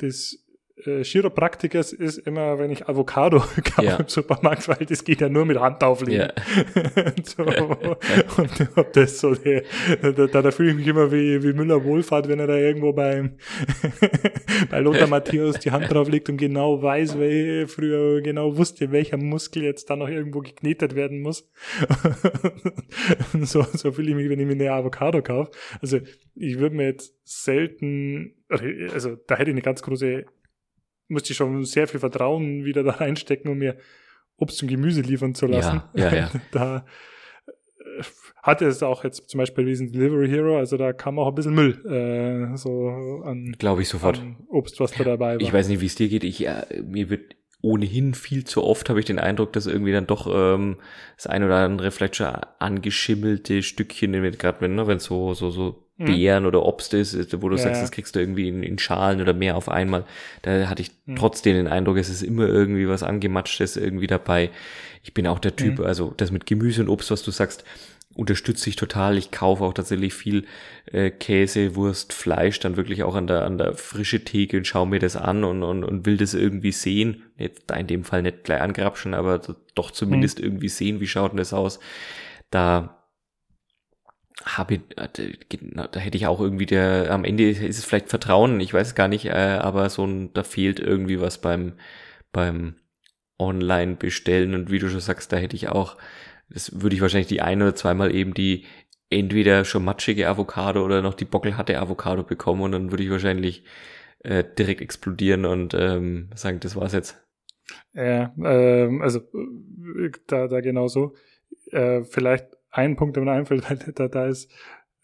des äh, Chiropraktikers ist immer, wenn ich Avocado kaufe Ja. im Supermarkt, weil das geht ja nur mit Hand auflegen. Ja. so, und das so der, da, da, da fühle ich mich immer wie, wie Müller Wohlfahrt, wenn er da irgendwo beim bei Lothar Matthäus die Hand drauflegt und genau weiß, wer früher genau wusste, welcher Muskel jetzt da noch irgendwo geknetet werden muss. so, so fühle ich mich, wenn ich mir eine Avocado kaufe. Also ich würde mir jetzt selten, also da hätte ich eine ganz große, musste ich schon sehr viel Vertrauen wieder da reinstecken, um mir Obst und Gemüse liefern zu lassen. Ja, ja, ja. Da äh, hatte es auch jetzt zum Beispiel diesen Delivery Hero, also da kam auch ein bisschen Müll äh, so an, Glaube ich sofort. an Obst, was da dabei war. Ich weiß nicht, wie es dir geht. Ich, äh, mir wird ohnehin viel zu oft, habe ich den Eindruck, dass irgendwie dann doch ähm, das ein oder andere vielleicht schon angeschimmelte Stückchen, gerade wenn ne, wenn so so so Mhm. Beeren oder Obst ist, wo du Ja, sagst, das kriegst du irgendwie in, in Schalen oder mehr auf einmal. Da hatte ich Mhm. trotzdem den Eindruck, es ist immer irgendwie was angematschtes irgendwie dabei. Ich bin auch der Typ, Mhm. also das mit Gemüse und Obst, was du sagst, unterstütze ich total. Ich kaufe auch tatsächlich viel äh, Käse, Wurst, Fleisch dann wirklich auch an der an der frische Theke und schaue mir das an und, und, und will das irgendwie sehen. Jetzt da in dem Fall nicht gleich angrapschen, aber doch zumindest irgendwie sehen, wie schaut denn das aus. Da habe ich, äh, da hätte ich auch irgendwie der, am Ende ist es vielleicht Vertrauen, ich weiß es gar nicht, äh, aber so ein, da fehlt irgendwie was beim, beim Online bestellen und wie du schon sagst, da hätte ich auch, das würde ich wahrscheinlich die ein oder zweimal eben die entweder schon matschige Avocado oder noch die bockelharte Avocado bekommen und dann würde ich wahrscheinlich äh, direkt explodieren und ähm, sagen, das war's jetzt. Ja, ähm, also äh, da, da genau so. Äh, vielleicht ein Punkt, der mir einfällt, weil da, da ist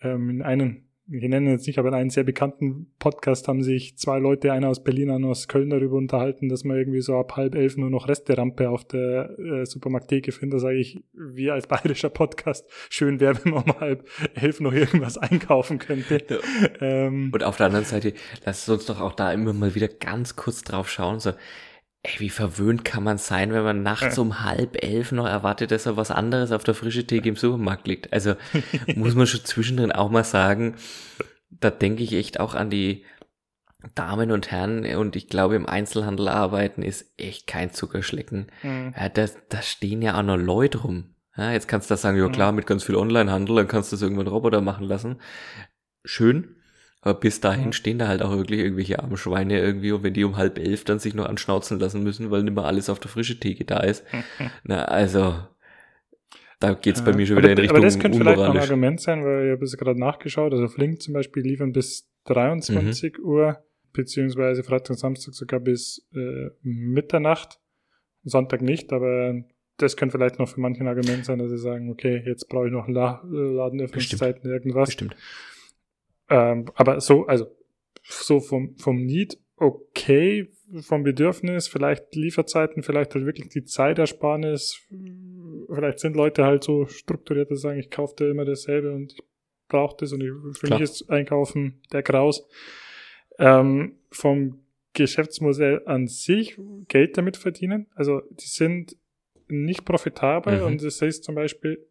ähm, in einem, ich nenne ihn jetzt nicht, aber in einem sehr bekannten Podcast haben sich zwei Leute, einer aus Berlin, einer aus Köln, darüber unterhalten, dass man irgendwie so ab halb elf nur noch Resterampe auf der äh, Supermarkttheke findet. Da sage ich, wir als bayerischer Podcast, schön wäre, wenn man um halb elf noch irgendwas einkaufen könnte. Ähm, Und auf der anderen Seite, lass uns doch auch da immer mal wieder ganz kurz drauf schauen, so, ey, wie verwöhnt kann man sein, wenn man nachts um halb elf noch erwartet, dass er was anderes auf der frische Theke im Supermarkt liegt. Also muss man schon zwischendrin auch mal sagen, da denke ich echt auch an die Damen und Herren und ich glaube im Einzelhandel arbeiten ist echt kein Zuckerschlecken. mh. Ja, da, da stehen ja auch noch Leute rum. Ja, jetzt kannst du da sagen, ja Mhm. klar, mit ganz viel Onlinehandel, dann kannst du das irgendwann Roboter machen lassen. Schön. Aber bis dahin Mhm. stehen da halt auch wirklich irgendwelche armen Schweine irgendwie und wenn die um halb elf dann sich noch anschnauzen lassen müssen, weil nicht mehr alles auf der frische Theke da ist. Na, also, da geht's bei mir schon aber, wieder in Richtung Aber das könnte vielleicht noch ein. Argument sein, weil ich habe es gerade nachgeschaut. Also Flink zum Beispiel liefern bis 23 Mhm. Uhr, beziehungsweise Freitag und Samstag sogar bis äh, Mitternacht. Sonntag nicht, aber das könnte vielleicht noch für manche ein Argument sein, dass sie sagen, okay, jetzt brauche ich noch La Ladenöffnungszeiten, irgendwas. Bestimmt. Ähm, aber so, also so vom, vom Need okay, vom Bedürfnis, vielleicht Lieferzeiten, vielleicht halt wirklich die Zeitersparnis. Vielleicht sind Leute halt so strukturiert, dass sie sagen, ich kaufe da immer dasselbe und ich brauche das und ich, für Klar. mich ist Einkaufen der Graus. Ähm, vom Geschäftsmodell an sich Geld damit verdienen. Also die sind nicht profitabel Mhm. und das heißt zum Beispiel,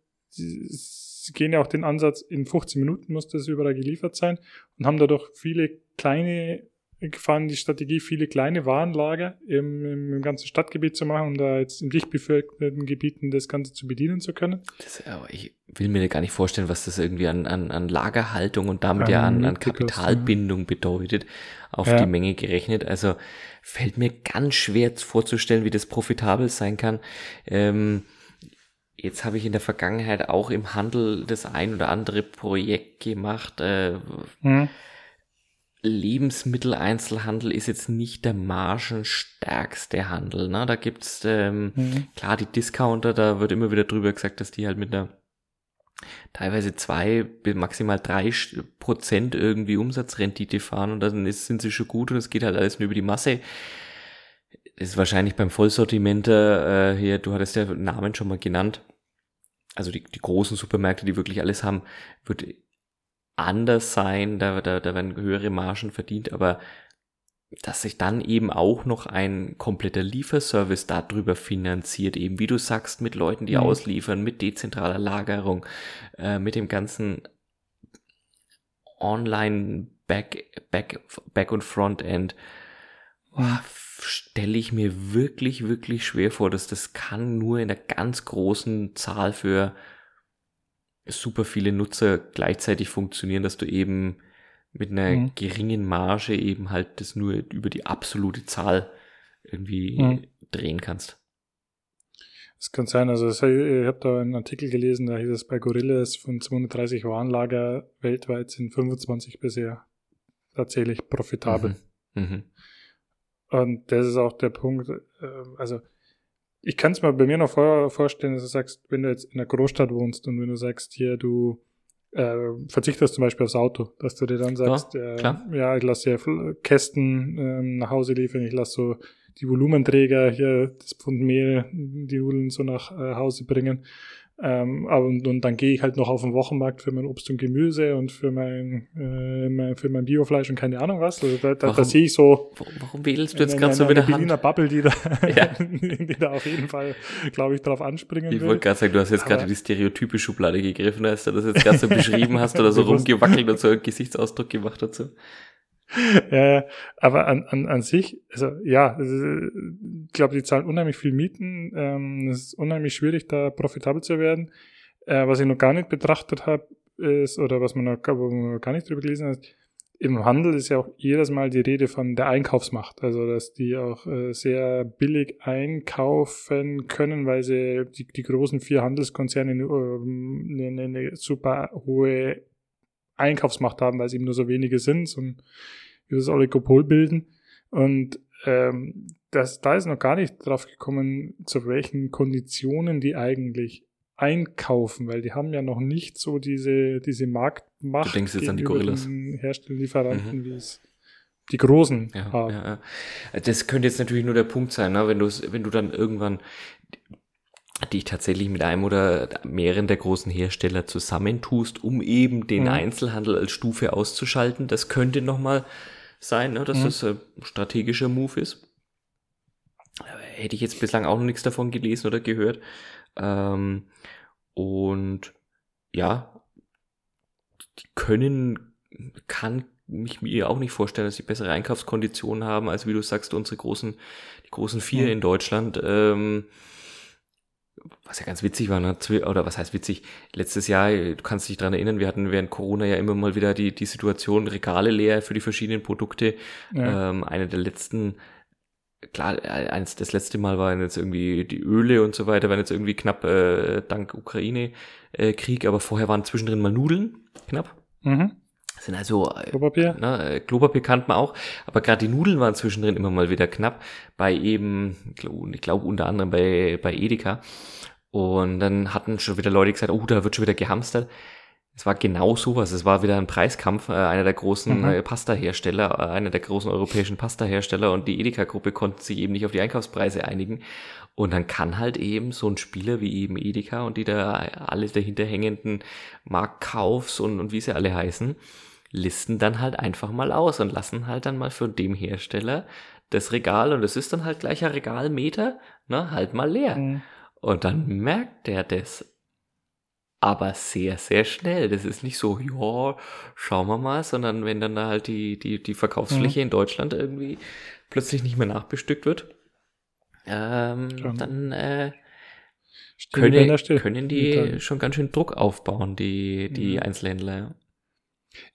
sie, gehen ja auch den Ansatz, in 15 Minuten muss das überall geliefert sein und haben dadurch viele kleine, gefahren die Strategie, viele kleine Warenlager im, im, ganzen Stadtgebiet zu machen, um da jetzt in dicht bevölkerten Gebieten das Ganze zu bedienen zu können. Das, aber ich will mir gar nicht vorstellen, was das irgendwie an, an, an Lagerhaltung und damit ja an, an Kapitalbindung bedeutet, auf Ja. die Menge gerechnet. Also fällt mir ganz schwer vorzustellen, wie das profitabel sein kann. Ähm, jetzt habe ich in der Vergangenheit auch im Handel das ein oder andere Projekt gemacht. Äh, Mhm. Lebensmitteleinzelhandel ist jetzt nicht der margenstärkste Handel. Ne? Da gibt's ähm, Mhm. klar die Discounter, da wird immer wieder drüber gesagt, dass die halt mit einer teilweise zwei bis maximal drei Prozent irgendwie Umsatzrendite fahren und dann ist, sind sie schon gut und es geht halt alles nur über die Masse. Ist wahrscheinlich beim Vollsortimenter äh, hier, du hattest ja Namen schon mal genannt. Also die, die großen Supermärkte, die wirklich alles haben, wird anders sein, da, da, da werden höhere Margen verdient, aber dass sich dann eben auch noch ein kompletter Lieferservice darüber finanziert, eben wie du sagst, mit Leuten, die Mhm. ausliefern, mit dezentraler Lagerung, äh, mit dem ganzen Online Back, Back, Back und Frontend. oh, stelle ich mir wirklich, wirklich schwer vor, dass das kann nur in einer ganz großen Zahl für super viele Nutzer gleichzeitig funktionieren, dass du eben mit einer mhm. geringen Marge eben halt das nur über die absolute Zahl irgendwie mhm. drehen kannst. Es kann sein, also ich habe da einen Artikel gelesen, da hieß es bei Gorillas von 230 Warenlager weltweit sind 25 bisher tatsächlich profitabel. Mhm. Und das ist auch der Punkt, äh, also ich kann es mir bei mir noch vor, vorstellen, dass du sagst, wenn du jetzt in einer Großstadt wohnst und wenn du sagst, hier, du äh, verzichtest zum Beispiel aufs Auto, dass du dir dann sagst, ja, äh, ja ich lasse dir Kästen äh, nach Hause liefern, ich lasse so die Volumenträger hier, das Pfund Mehl, die Nudeln so nach äh, Hause bringen. Ähm, aber und, und dann gehe ich halt noch auf den Wochenmarkt für mein Obst und Gemüse und für mein, äh, mein für mein Biofleisch und keine Ahnung was. Also da, da, warum, da sehe ich so. Warum wählst du jetzt gerade so wieder Berliner Hand? Bubble, die da, ja. die da auf jeden Fall, glaube ich, drauf anspringen Ich wollte gerade sagen, du hast jetzt gerade die stereotype Schublade gegriffen, als du das jetzt gerade so beschrieben hast oder so rumgewackelt und so einen Gesichtsausdruck gemacht dazu. ja, aber an, an, an sich, also ja, ich glaube, die zahlen unheimlich viel Mieten. Ähm, es ist unheimlich schwierig, da profitabel zu werden. Äh, was ich noch gar nicht betrachtet habe, ist, oder was man noch, wo man noch gar nicht drüber gelesen hat, im Handel ist ja auch jedes Mal die Rede von der Einkaufsmacht. Also, dass die auch äh, sehr billig einkaufen können, weil sie die, die großen vier Handelskonzerne äh, eine, eine super hohe Einkaufsmacht haben, weil es eben nur so wenige sind und dieses Oligopol bilden. Und ähm, das, da ist noch gar nicht drauf gekommen, zu welchen Konditionen die eigentlich einkaufen, weil die haben ja noch nicht so diese, diese Marktmacht du denkst jetzt an die Gorillas. Hersteller, Lieferanten, mhm. wie es die Großen ja, haben. Ja, ja. Das könnte jetzt natürlich nur der Punkt sein, ne? wenn, du wenn du dann irgendwann dich tatsächlich mit einem oder mehreren der großen Hersteller zusammentust, um eben den mhm. Einzelhandel als Stufe auszuschalten. Das könnte nochmal sein, ne, dass mhm. das ein strategischer Move ist. Hätte ich jetzt bislang auch noch nichts davon gelesen oder gehört. Ähm, und ja, die können, kann mich mir auch nicht vorstellen, dass sie bessere Einkaufskonditionen haben, als wie du sagst, unsere großen, die großen vier mhm. in Deutschland. Ähm, was ja ganz witzig war, ne? oder was heißt witzig, letztes Jahr, du kannst dich dran erinnern, wir hatten während Corona ja immer mal wieder die, die Situation, Regale leer für die verschiedenen Produkte. Ja. Ähm, eine der letzten, klar, eins, das letzte Mal waren jetzt irgendwie die Öle und so weiter, waren jetzt irgendwie knapp äh, dank Ukraine-Krieg, äh, aber vorher waren zwischendrin mal Nudeln, knapp. Mhm sind also äh, Klopapier, ne, Klopapier kannte man auch, aber gerade die Nudeln waren zwischendrin immer mal wieder knapp bei eben, ich glaube unter anderem bei bei Edeka und dann hatten schon wieder Leute gesagt, oh, da wird schon wieder gehamstert. Es war genau sowas. Es war wieder ein Preiskampf. Äh, einer der großen mhm. äh, Pasta-Hersteller, einer der großen europäischen Pasta-Hersteller und die Edeka-Gruppe konnten sich eben nicht auf die Einkaufspreise einigen. Und dann kann halt eben so ein Spieler wie eben Edeka und die da alle dahinter hängenden Marktkaufs und, und wie sie alle heißen, listen dann halt einfach mal aus und lassen halt dann mal für dem Hersteller das Regal und es ist dann halt gleicher Regalmeter, ne, halt mal leer. Mhm. Und dann merkt der das. Aber sehr, sehr schnell. Das ist nicht so, ja, schauen wir mal, sondern wenn dann da halt die, die, die Verkaufsfläche mhm. in Deutschland irgendwie plötzlich nicht mehr nachbestückt wird, ähm, dann äh, können, können die schon ganz schön Druck aufbauen, die, die mhm. Einzelhändler.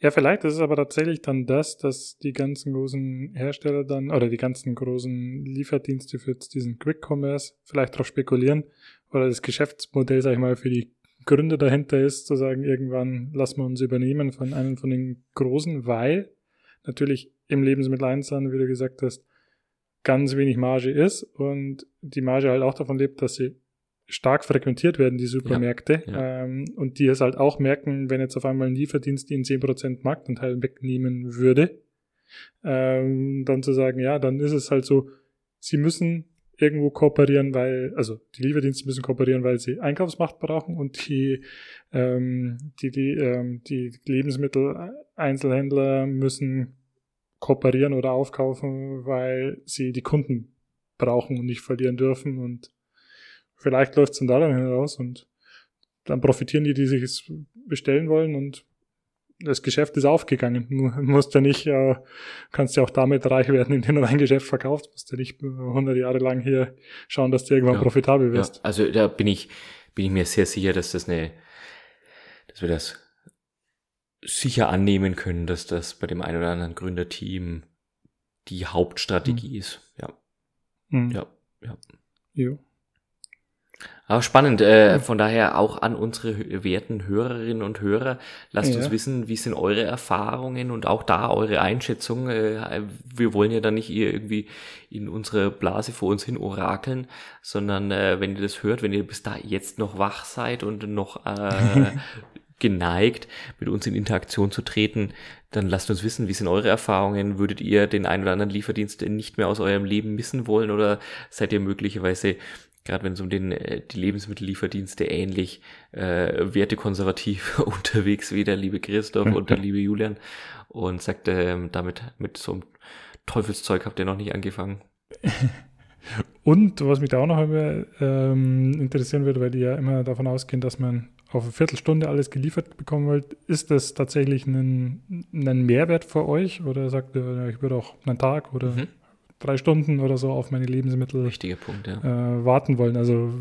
Ja. Vielleicht ist es aber tatsächlich dann das, dass die ganzen großen Hersteller dann oder die ganzen großen Lieferdienste für diesen Quick Commerce vielleicht darauf spekulieren oder das Geschäftsmodell, sag ich mal, für die Gründer dahinter ist, zu sagen, irgendwann lassen wir uns übernehmen von einem von den Großen, weil natürlich im Lebensmitteleinzelhandel, wie du gesagt hast, ganz wenig Marge ist und die Marge halt auch davon lebt, dass sie stark frequentiert werden, die Supermärkte. Ja, ja. Ähm, und die es halt auch merken, wenn jetzt auf einmal ein Lieferdienst ihnen 10% Marktanteil wegnehmen würde, ähm, dann zu sagen, ja, dann ist es halt so, sie müssen irgendwo kooperieren, weil, also die Lieferdienste müssen kooperieren, weil sie Einkaufsmacht brauchen und die, ähm, die, die, ähm, die Lebensmittel-Einzelhändler müssen kooperieren oder aufkaufen, weil sie die Kunden brauchen und nicht verlieren dürfen und vielleicht läuft es dann daran hinaus und dann profitieren die, die sich es bestellen wollen und das Geschäft ist aufgegangen. Du musst ja nicht, äh, kannst ja auch damit reich werden, indem du ein Geschäft verkaufst. Du musst ja nicht 100 Jahre lang hier schauen, dass du irgendwann ja, profitabel wirst. Ja, also da bin ich, bin ich mir sehr sicher, dass das eine, dass wir das sicher annehmen können, dass das bei dem einen oder anderen Gründerteam die Hauptstrategie mhm. ist. Ja. Mhm. Ja, ja. Jo. Aber spannend, äh, von daher auch an unsere werten Hörerinnen und Hörer, lasst ja. uns wissen, wie sind eure Erfahrungen und auch da eure Einschätzung. Äh, wir wollen ja da nicht irgendwie in unsere Blase vor uns hin orakeln, sondern äh, wenn ihr das hört, wenn ihr bis da jetzt noch wach seid und noch äh, geneigt, mit uns in Interaktion zu treten, dann lasst uns wissen, wie sind eure Erfahrungen? Würdet ihr den einen oder anderen Lieferdienst nicht mehr aus eurem Leben missen wollen oder seid ihr möglicherweise gerade wenn es um den, äh, die Lebensmittellieferdienste ähnlich äh, wertekonservativ unterwegs wie der liebe Christoph und der liebe Julian und sagte, ähm, damit mit so einem Teufelszeug habt ihr noch nicht angefangen. Und was mich da auch noch immer, ähm, interessieren würde, weil die ja immer davon ausgehen, dass man auf eine Viertelstunde alles geliefert bekommen wollt, ist das tatsächlich ein, ein Mehrwert für euch? Oder sagt ihr, ich würde auch einen Tag oder mhm drei Stunden oder so auf meine Lebensmittel Punkt, ja. äh, warten wollen. Also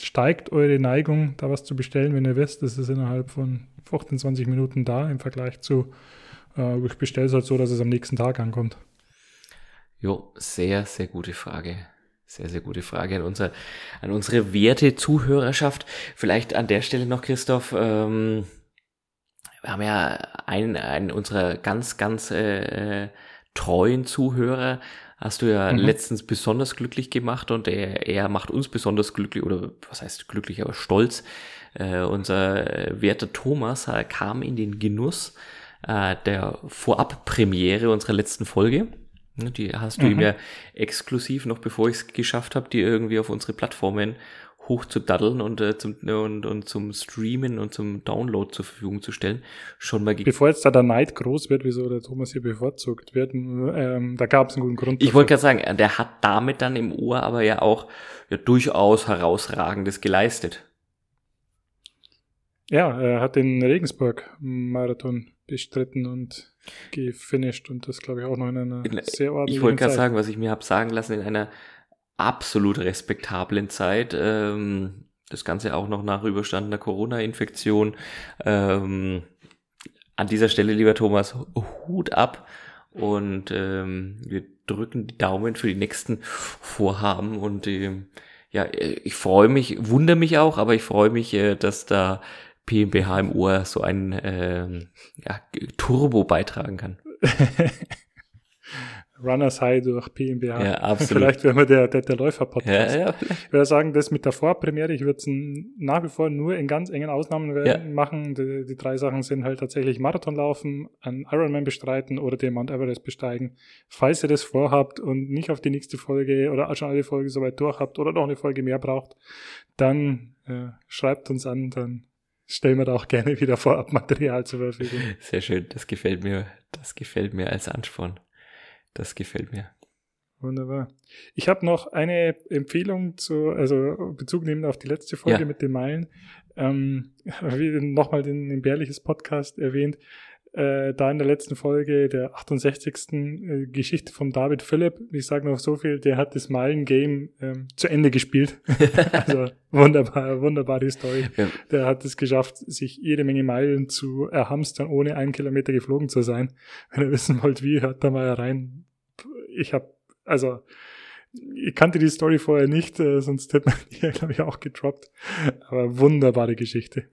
steigt eure Neigung, da was zu bestellen, wenn ihr wisst, das ist innerhalb von 15, 20 Minuten da im Vergleich zu, äh, ich bestelle es halt so, dass es am nächsten Tag ankommt. Jo, sehr, sehr gute Frage. Sehr, sehr gute Frage an, unser, an unsere werte Zuhörerschaft. Vielleicht an der Stelle noch, Christoph, ähm, wir haben ja einen, einen unserer ganz, ganz äh, treuen Zuhörer, hast du ja mhm. letztens besonders glücklich gemacht und er, er macht uns besonders glücklich oder was heißt glücklich, aber stolz. Äh, unser äh, werter Thomas äh, kam in den Genuss äh, der Vorabpremiere unserer letzten Folge. Die hast du mhm. ihm ja exklusiv, noch bevor ich es geschafft habe, die irgendwie auf unsere Plattformen hoch zu daddeln und, äh, zum, und, und zum Streamen und zum Download zur Verfügung zu stellen, schon mal Bevor jetzt da der Neid groß wird, wieso der Thomas hier bevorzugt wird, ähm, da gab es einen guten Grund. Ich wollte gerade sagen, der hat damit dann im Ohr aber ja auch ja, durchaus herausragendes geleistet. Ja, er hat den Regensburg-Marathon bestritten und gefinisht und das glaube ich auch noch in einer in, sehr ordentlichen Ich wollte gerade sagen, was ich mir habe sagen lassen, in einer absolut respektablen Zeit. Ähm, das Ganze auch noch nach überstandener Corona-Infektion. Ähm, an dieser Stelle, lieber Thomas, Hut ab und ähm, wir drücken die Daumen für die nächsten Vorhaben und ähm, ja, ich freue mich, wundere mich auch, aber ich freue mich, äh, dass da PMBH im Ohr so ein ähm, ja, Turbo beitragen kann. Runners High durch PMBH. Ja, absolut. Vielleicht wäre wir der, der, der Läufer-Podcast. Ja, ja. Ich würde sagen, das mit der Vorpremiere, ich würde es nach wie vor nur in ganz engen Ausnahmen ja. machen. Die, die, drei Sachen sind halt tatsächlich Marathon laufen, einen Ironman bestreiten oder den Mount Everest besteigen. Falls ihr das vorhabt und nicht auf die nächste Folge oder schon alle Folgen soweit durch habt oder noch eine Folge mehr braucht, dann äh, schreibt uns an, dann stellen wir da auch gerne wieder vorab Material zur Verfügung. Sehr schön, das gefällt mir, das gefällt mir als Ansporn. Das gefällt mir. Wunderbar. Ich habe noch eine Empfehlung zu, also Bezug nehmen auf die letzte Folge ja. mit den Meilen. Ähm, wie nochmal den, den Bärliches Podcast erwähnt. Äh, da in der letzten Folge der 68. Äh, Geschichte von David Philipp, ich sage noch so viel, der hat das Meilen-Game ähm, zu Ende gespielt. also wunderbar, wunderbare Story. Ja. Der hat es geschafft, sich jede Menge Meilen zu erhamstern, ohne einen Kilometer geflogen zu sein. Wenn ihr wissen wollt, wie, hört da mal rein ich habe, also ich kannte die Story vorher nicht, äh, sonst hätte man die ja, glaube ich, auch gedroppt. Aber wunderbare Geschichte.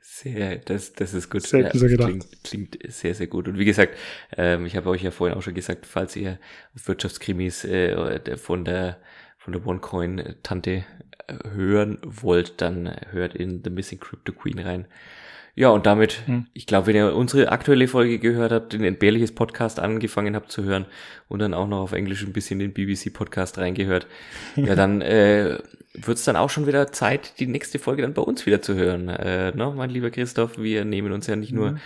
Sehr, das, das ist gut. Selten ja, so gedacht. Klingt, klingt sehr, sehr gut. Und wie gesagt, ähm, ich habe euch ja vorhin auch schon gesagt, falls ihr Wirtschaftskrimis äh, von der von der OneCoin-Tante äh, hören wollt, dann hört in The Missing Crypto Queen rein. Ja, und damit, hm. ich glaube, wenn ihr unsere aktuelle Folge gehört habt, den entbehrliches Podcast angefangen habt zu hören und dann auch noch auf Englisch ein bisschen den BBC-Podcast reingehört, ja, dann äh, wird es dann auch schon wieder Zeit, die nächste Folge dann bei uns wieder zu hören. Äh, ne, mein lieber Christoph, wir nehmen uns ja nicht nur mhm.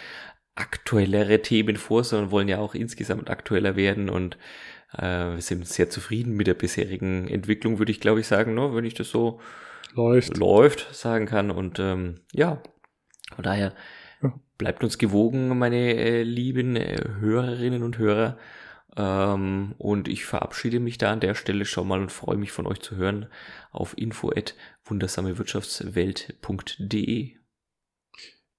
aktuellere Themen vor, sondern wollen ja auch insgesamt aktueller werden und äh, wir sind sehr zufrieden mit der bisherigen Entwicklung, würde ich glaube ich sagen, ne, wenn ich das so läuft, läuft sagen kann. Und ähm, ja, von daher bleibt uns gewogen, meine äh, lieben äh, Hörerinnen und Hörer. Ähm, und ich verabschiede mich da an der Stelle schon mal und freue mich von euch zu hören auf info@wundersamewirtschaftswelt.de.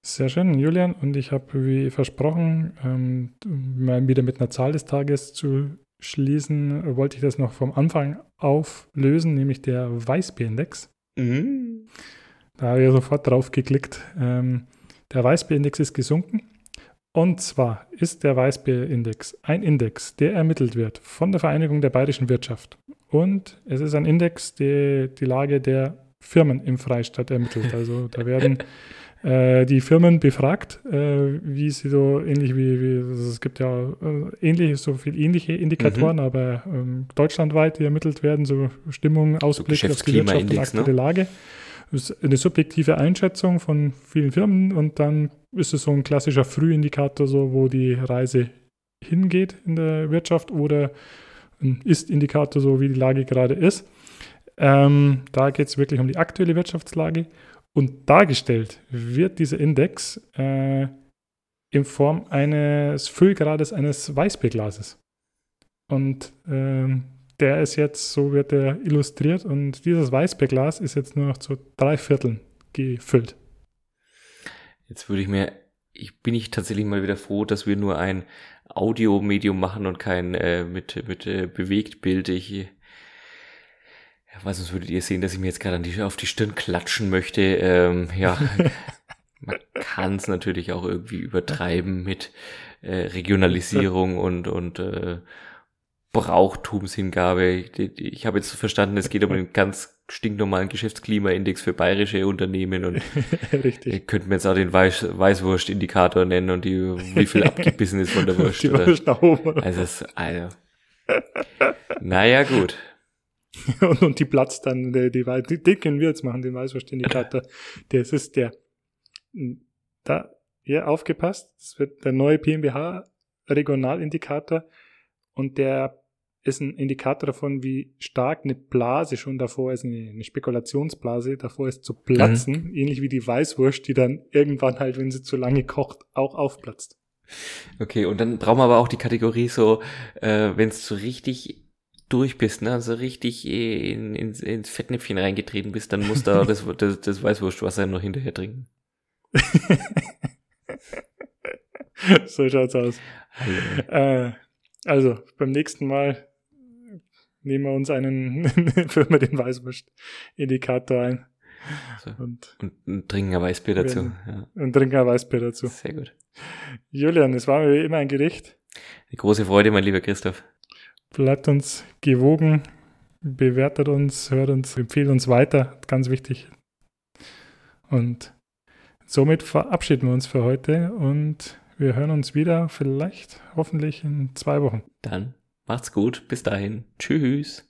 Sehr schön, Julian. Und ich habe, wie versprochen, ähm, mal wieder mit einer Zahl des Tages zu schließen, wollte ich das noch vom Anfang auflösen, nämlich der Weißbierindex. Mhm. Da habe ich sofort drauf geklickt. Ähm, der Weißbierindex ist gesunken. Und zwar ist der Weißbierindex ein Index, der ermittelt wird von der Vereinigung der bayerischen Wirtschaft. Und es ist ein Index, der die Lage der Firmen im Freistaat ermittelt. Also da werden äh, die Firmen befragt, äh, wie sie so ähnlich wie, wie also es gibt ja äh, ähnliche, so viel ähnliche Indikatoren, mhm. aber ähm, deutschlandweit, die ermittelt werden, so Stimmung, Ausblick so auf die Wirtschaft und aktuelle ne? Lage. Ist eine subjektive Einschätzung von vielen Firmen und dann ist es so ein klassischer Frühindikator, so wo die Reise hingeht in der Wirtschaft oder ein Ist-Indikator, so wie die Lage gerade ist. Ähm, da geht es wirklich um die aktuelle Wirtschaftslage. Und dargestellt wird dieser Index äh, in Form eines Füllgrades eines Weißbierglases. Und ähm, der ist jetzt, so wird er illustriert, und dieses Weißbierglas ist jetzt nur noch zu drei Vierteln gefüllt. Jetzt würde ich mir, ich bin ich tatsächlich mal wieder froh, dass wir nur ein Audiomedium machen und kein äh, mit, mit äh, Bewegtbild. Ich ja, weil sonst würdet ihr sehen, dass ich mir jetzt gerade die, auf die Stirn klatschen möchte. Ähm, ja, man kann es natürlich auch irgendwie übertreiben mit äh, Regionalisierung und, und äh, Brauchtumshingabe. Ich, habe jetzt verstanden, es geht um einen ganz stinknormalen Geschäftsklimaindex für bayerische Unternehmen und Richtig. Ihr könnt mir jetzt auch den Weiß, Weißwurst-Indikator nennen und die, wie viel abgebissen ist von der Wurst. Die Wurst also, es, also, naja, gut. und, und die platzt dann, die, die, die, den können wir jetzt machen, den Weißwurstindikator. Das ist der, da, ja, aufgepasst, das wird der neue PMBH Regionalindikator und der ist ein Indikator davon, wie stark eine Blase schon davor ist, eine, eine Spekulationsblase davor ist zu platzen, mhm. ähnlich wie die Weißwurst, die dann irgendwann halt, wenn sie zu lange kocht, auch aufplatzt. Okay, und dann brauchen wir aber auch die Kategorie so, äh, wenn es so richtig durch bist, ne, also richtig in, in, ins Fettnäpfchen reingetreten bist, dann musst du das, das, das Weißwurstwasser noch hinterher trinken. so schaut's aus. Äh, also, beim nächsten Mal nehmen wir uns einen, führen wir den Weißwurst-Indikator ein. So. Und, und, und trinken ein Weißbier dazu. Ja. Und trinken ein Weißbier dazu. Sehr gut. Julian, es war mir wie immer ein Gericht. Eine große Freude, mein lieber Christoph. Bleibt uns gewogen, bewertet uns, hört uns, empfiehlt uns weiter, ganz wichtig. Und somit verabschieden wir uns für heute und wir hören uns wieder, vielleicht, hoffentlich in zwei Wochen. Dann macht's gut, bis dahin. Tschüss.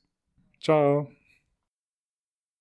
Ciao.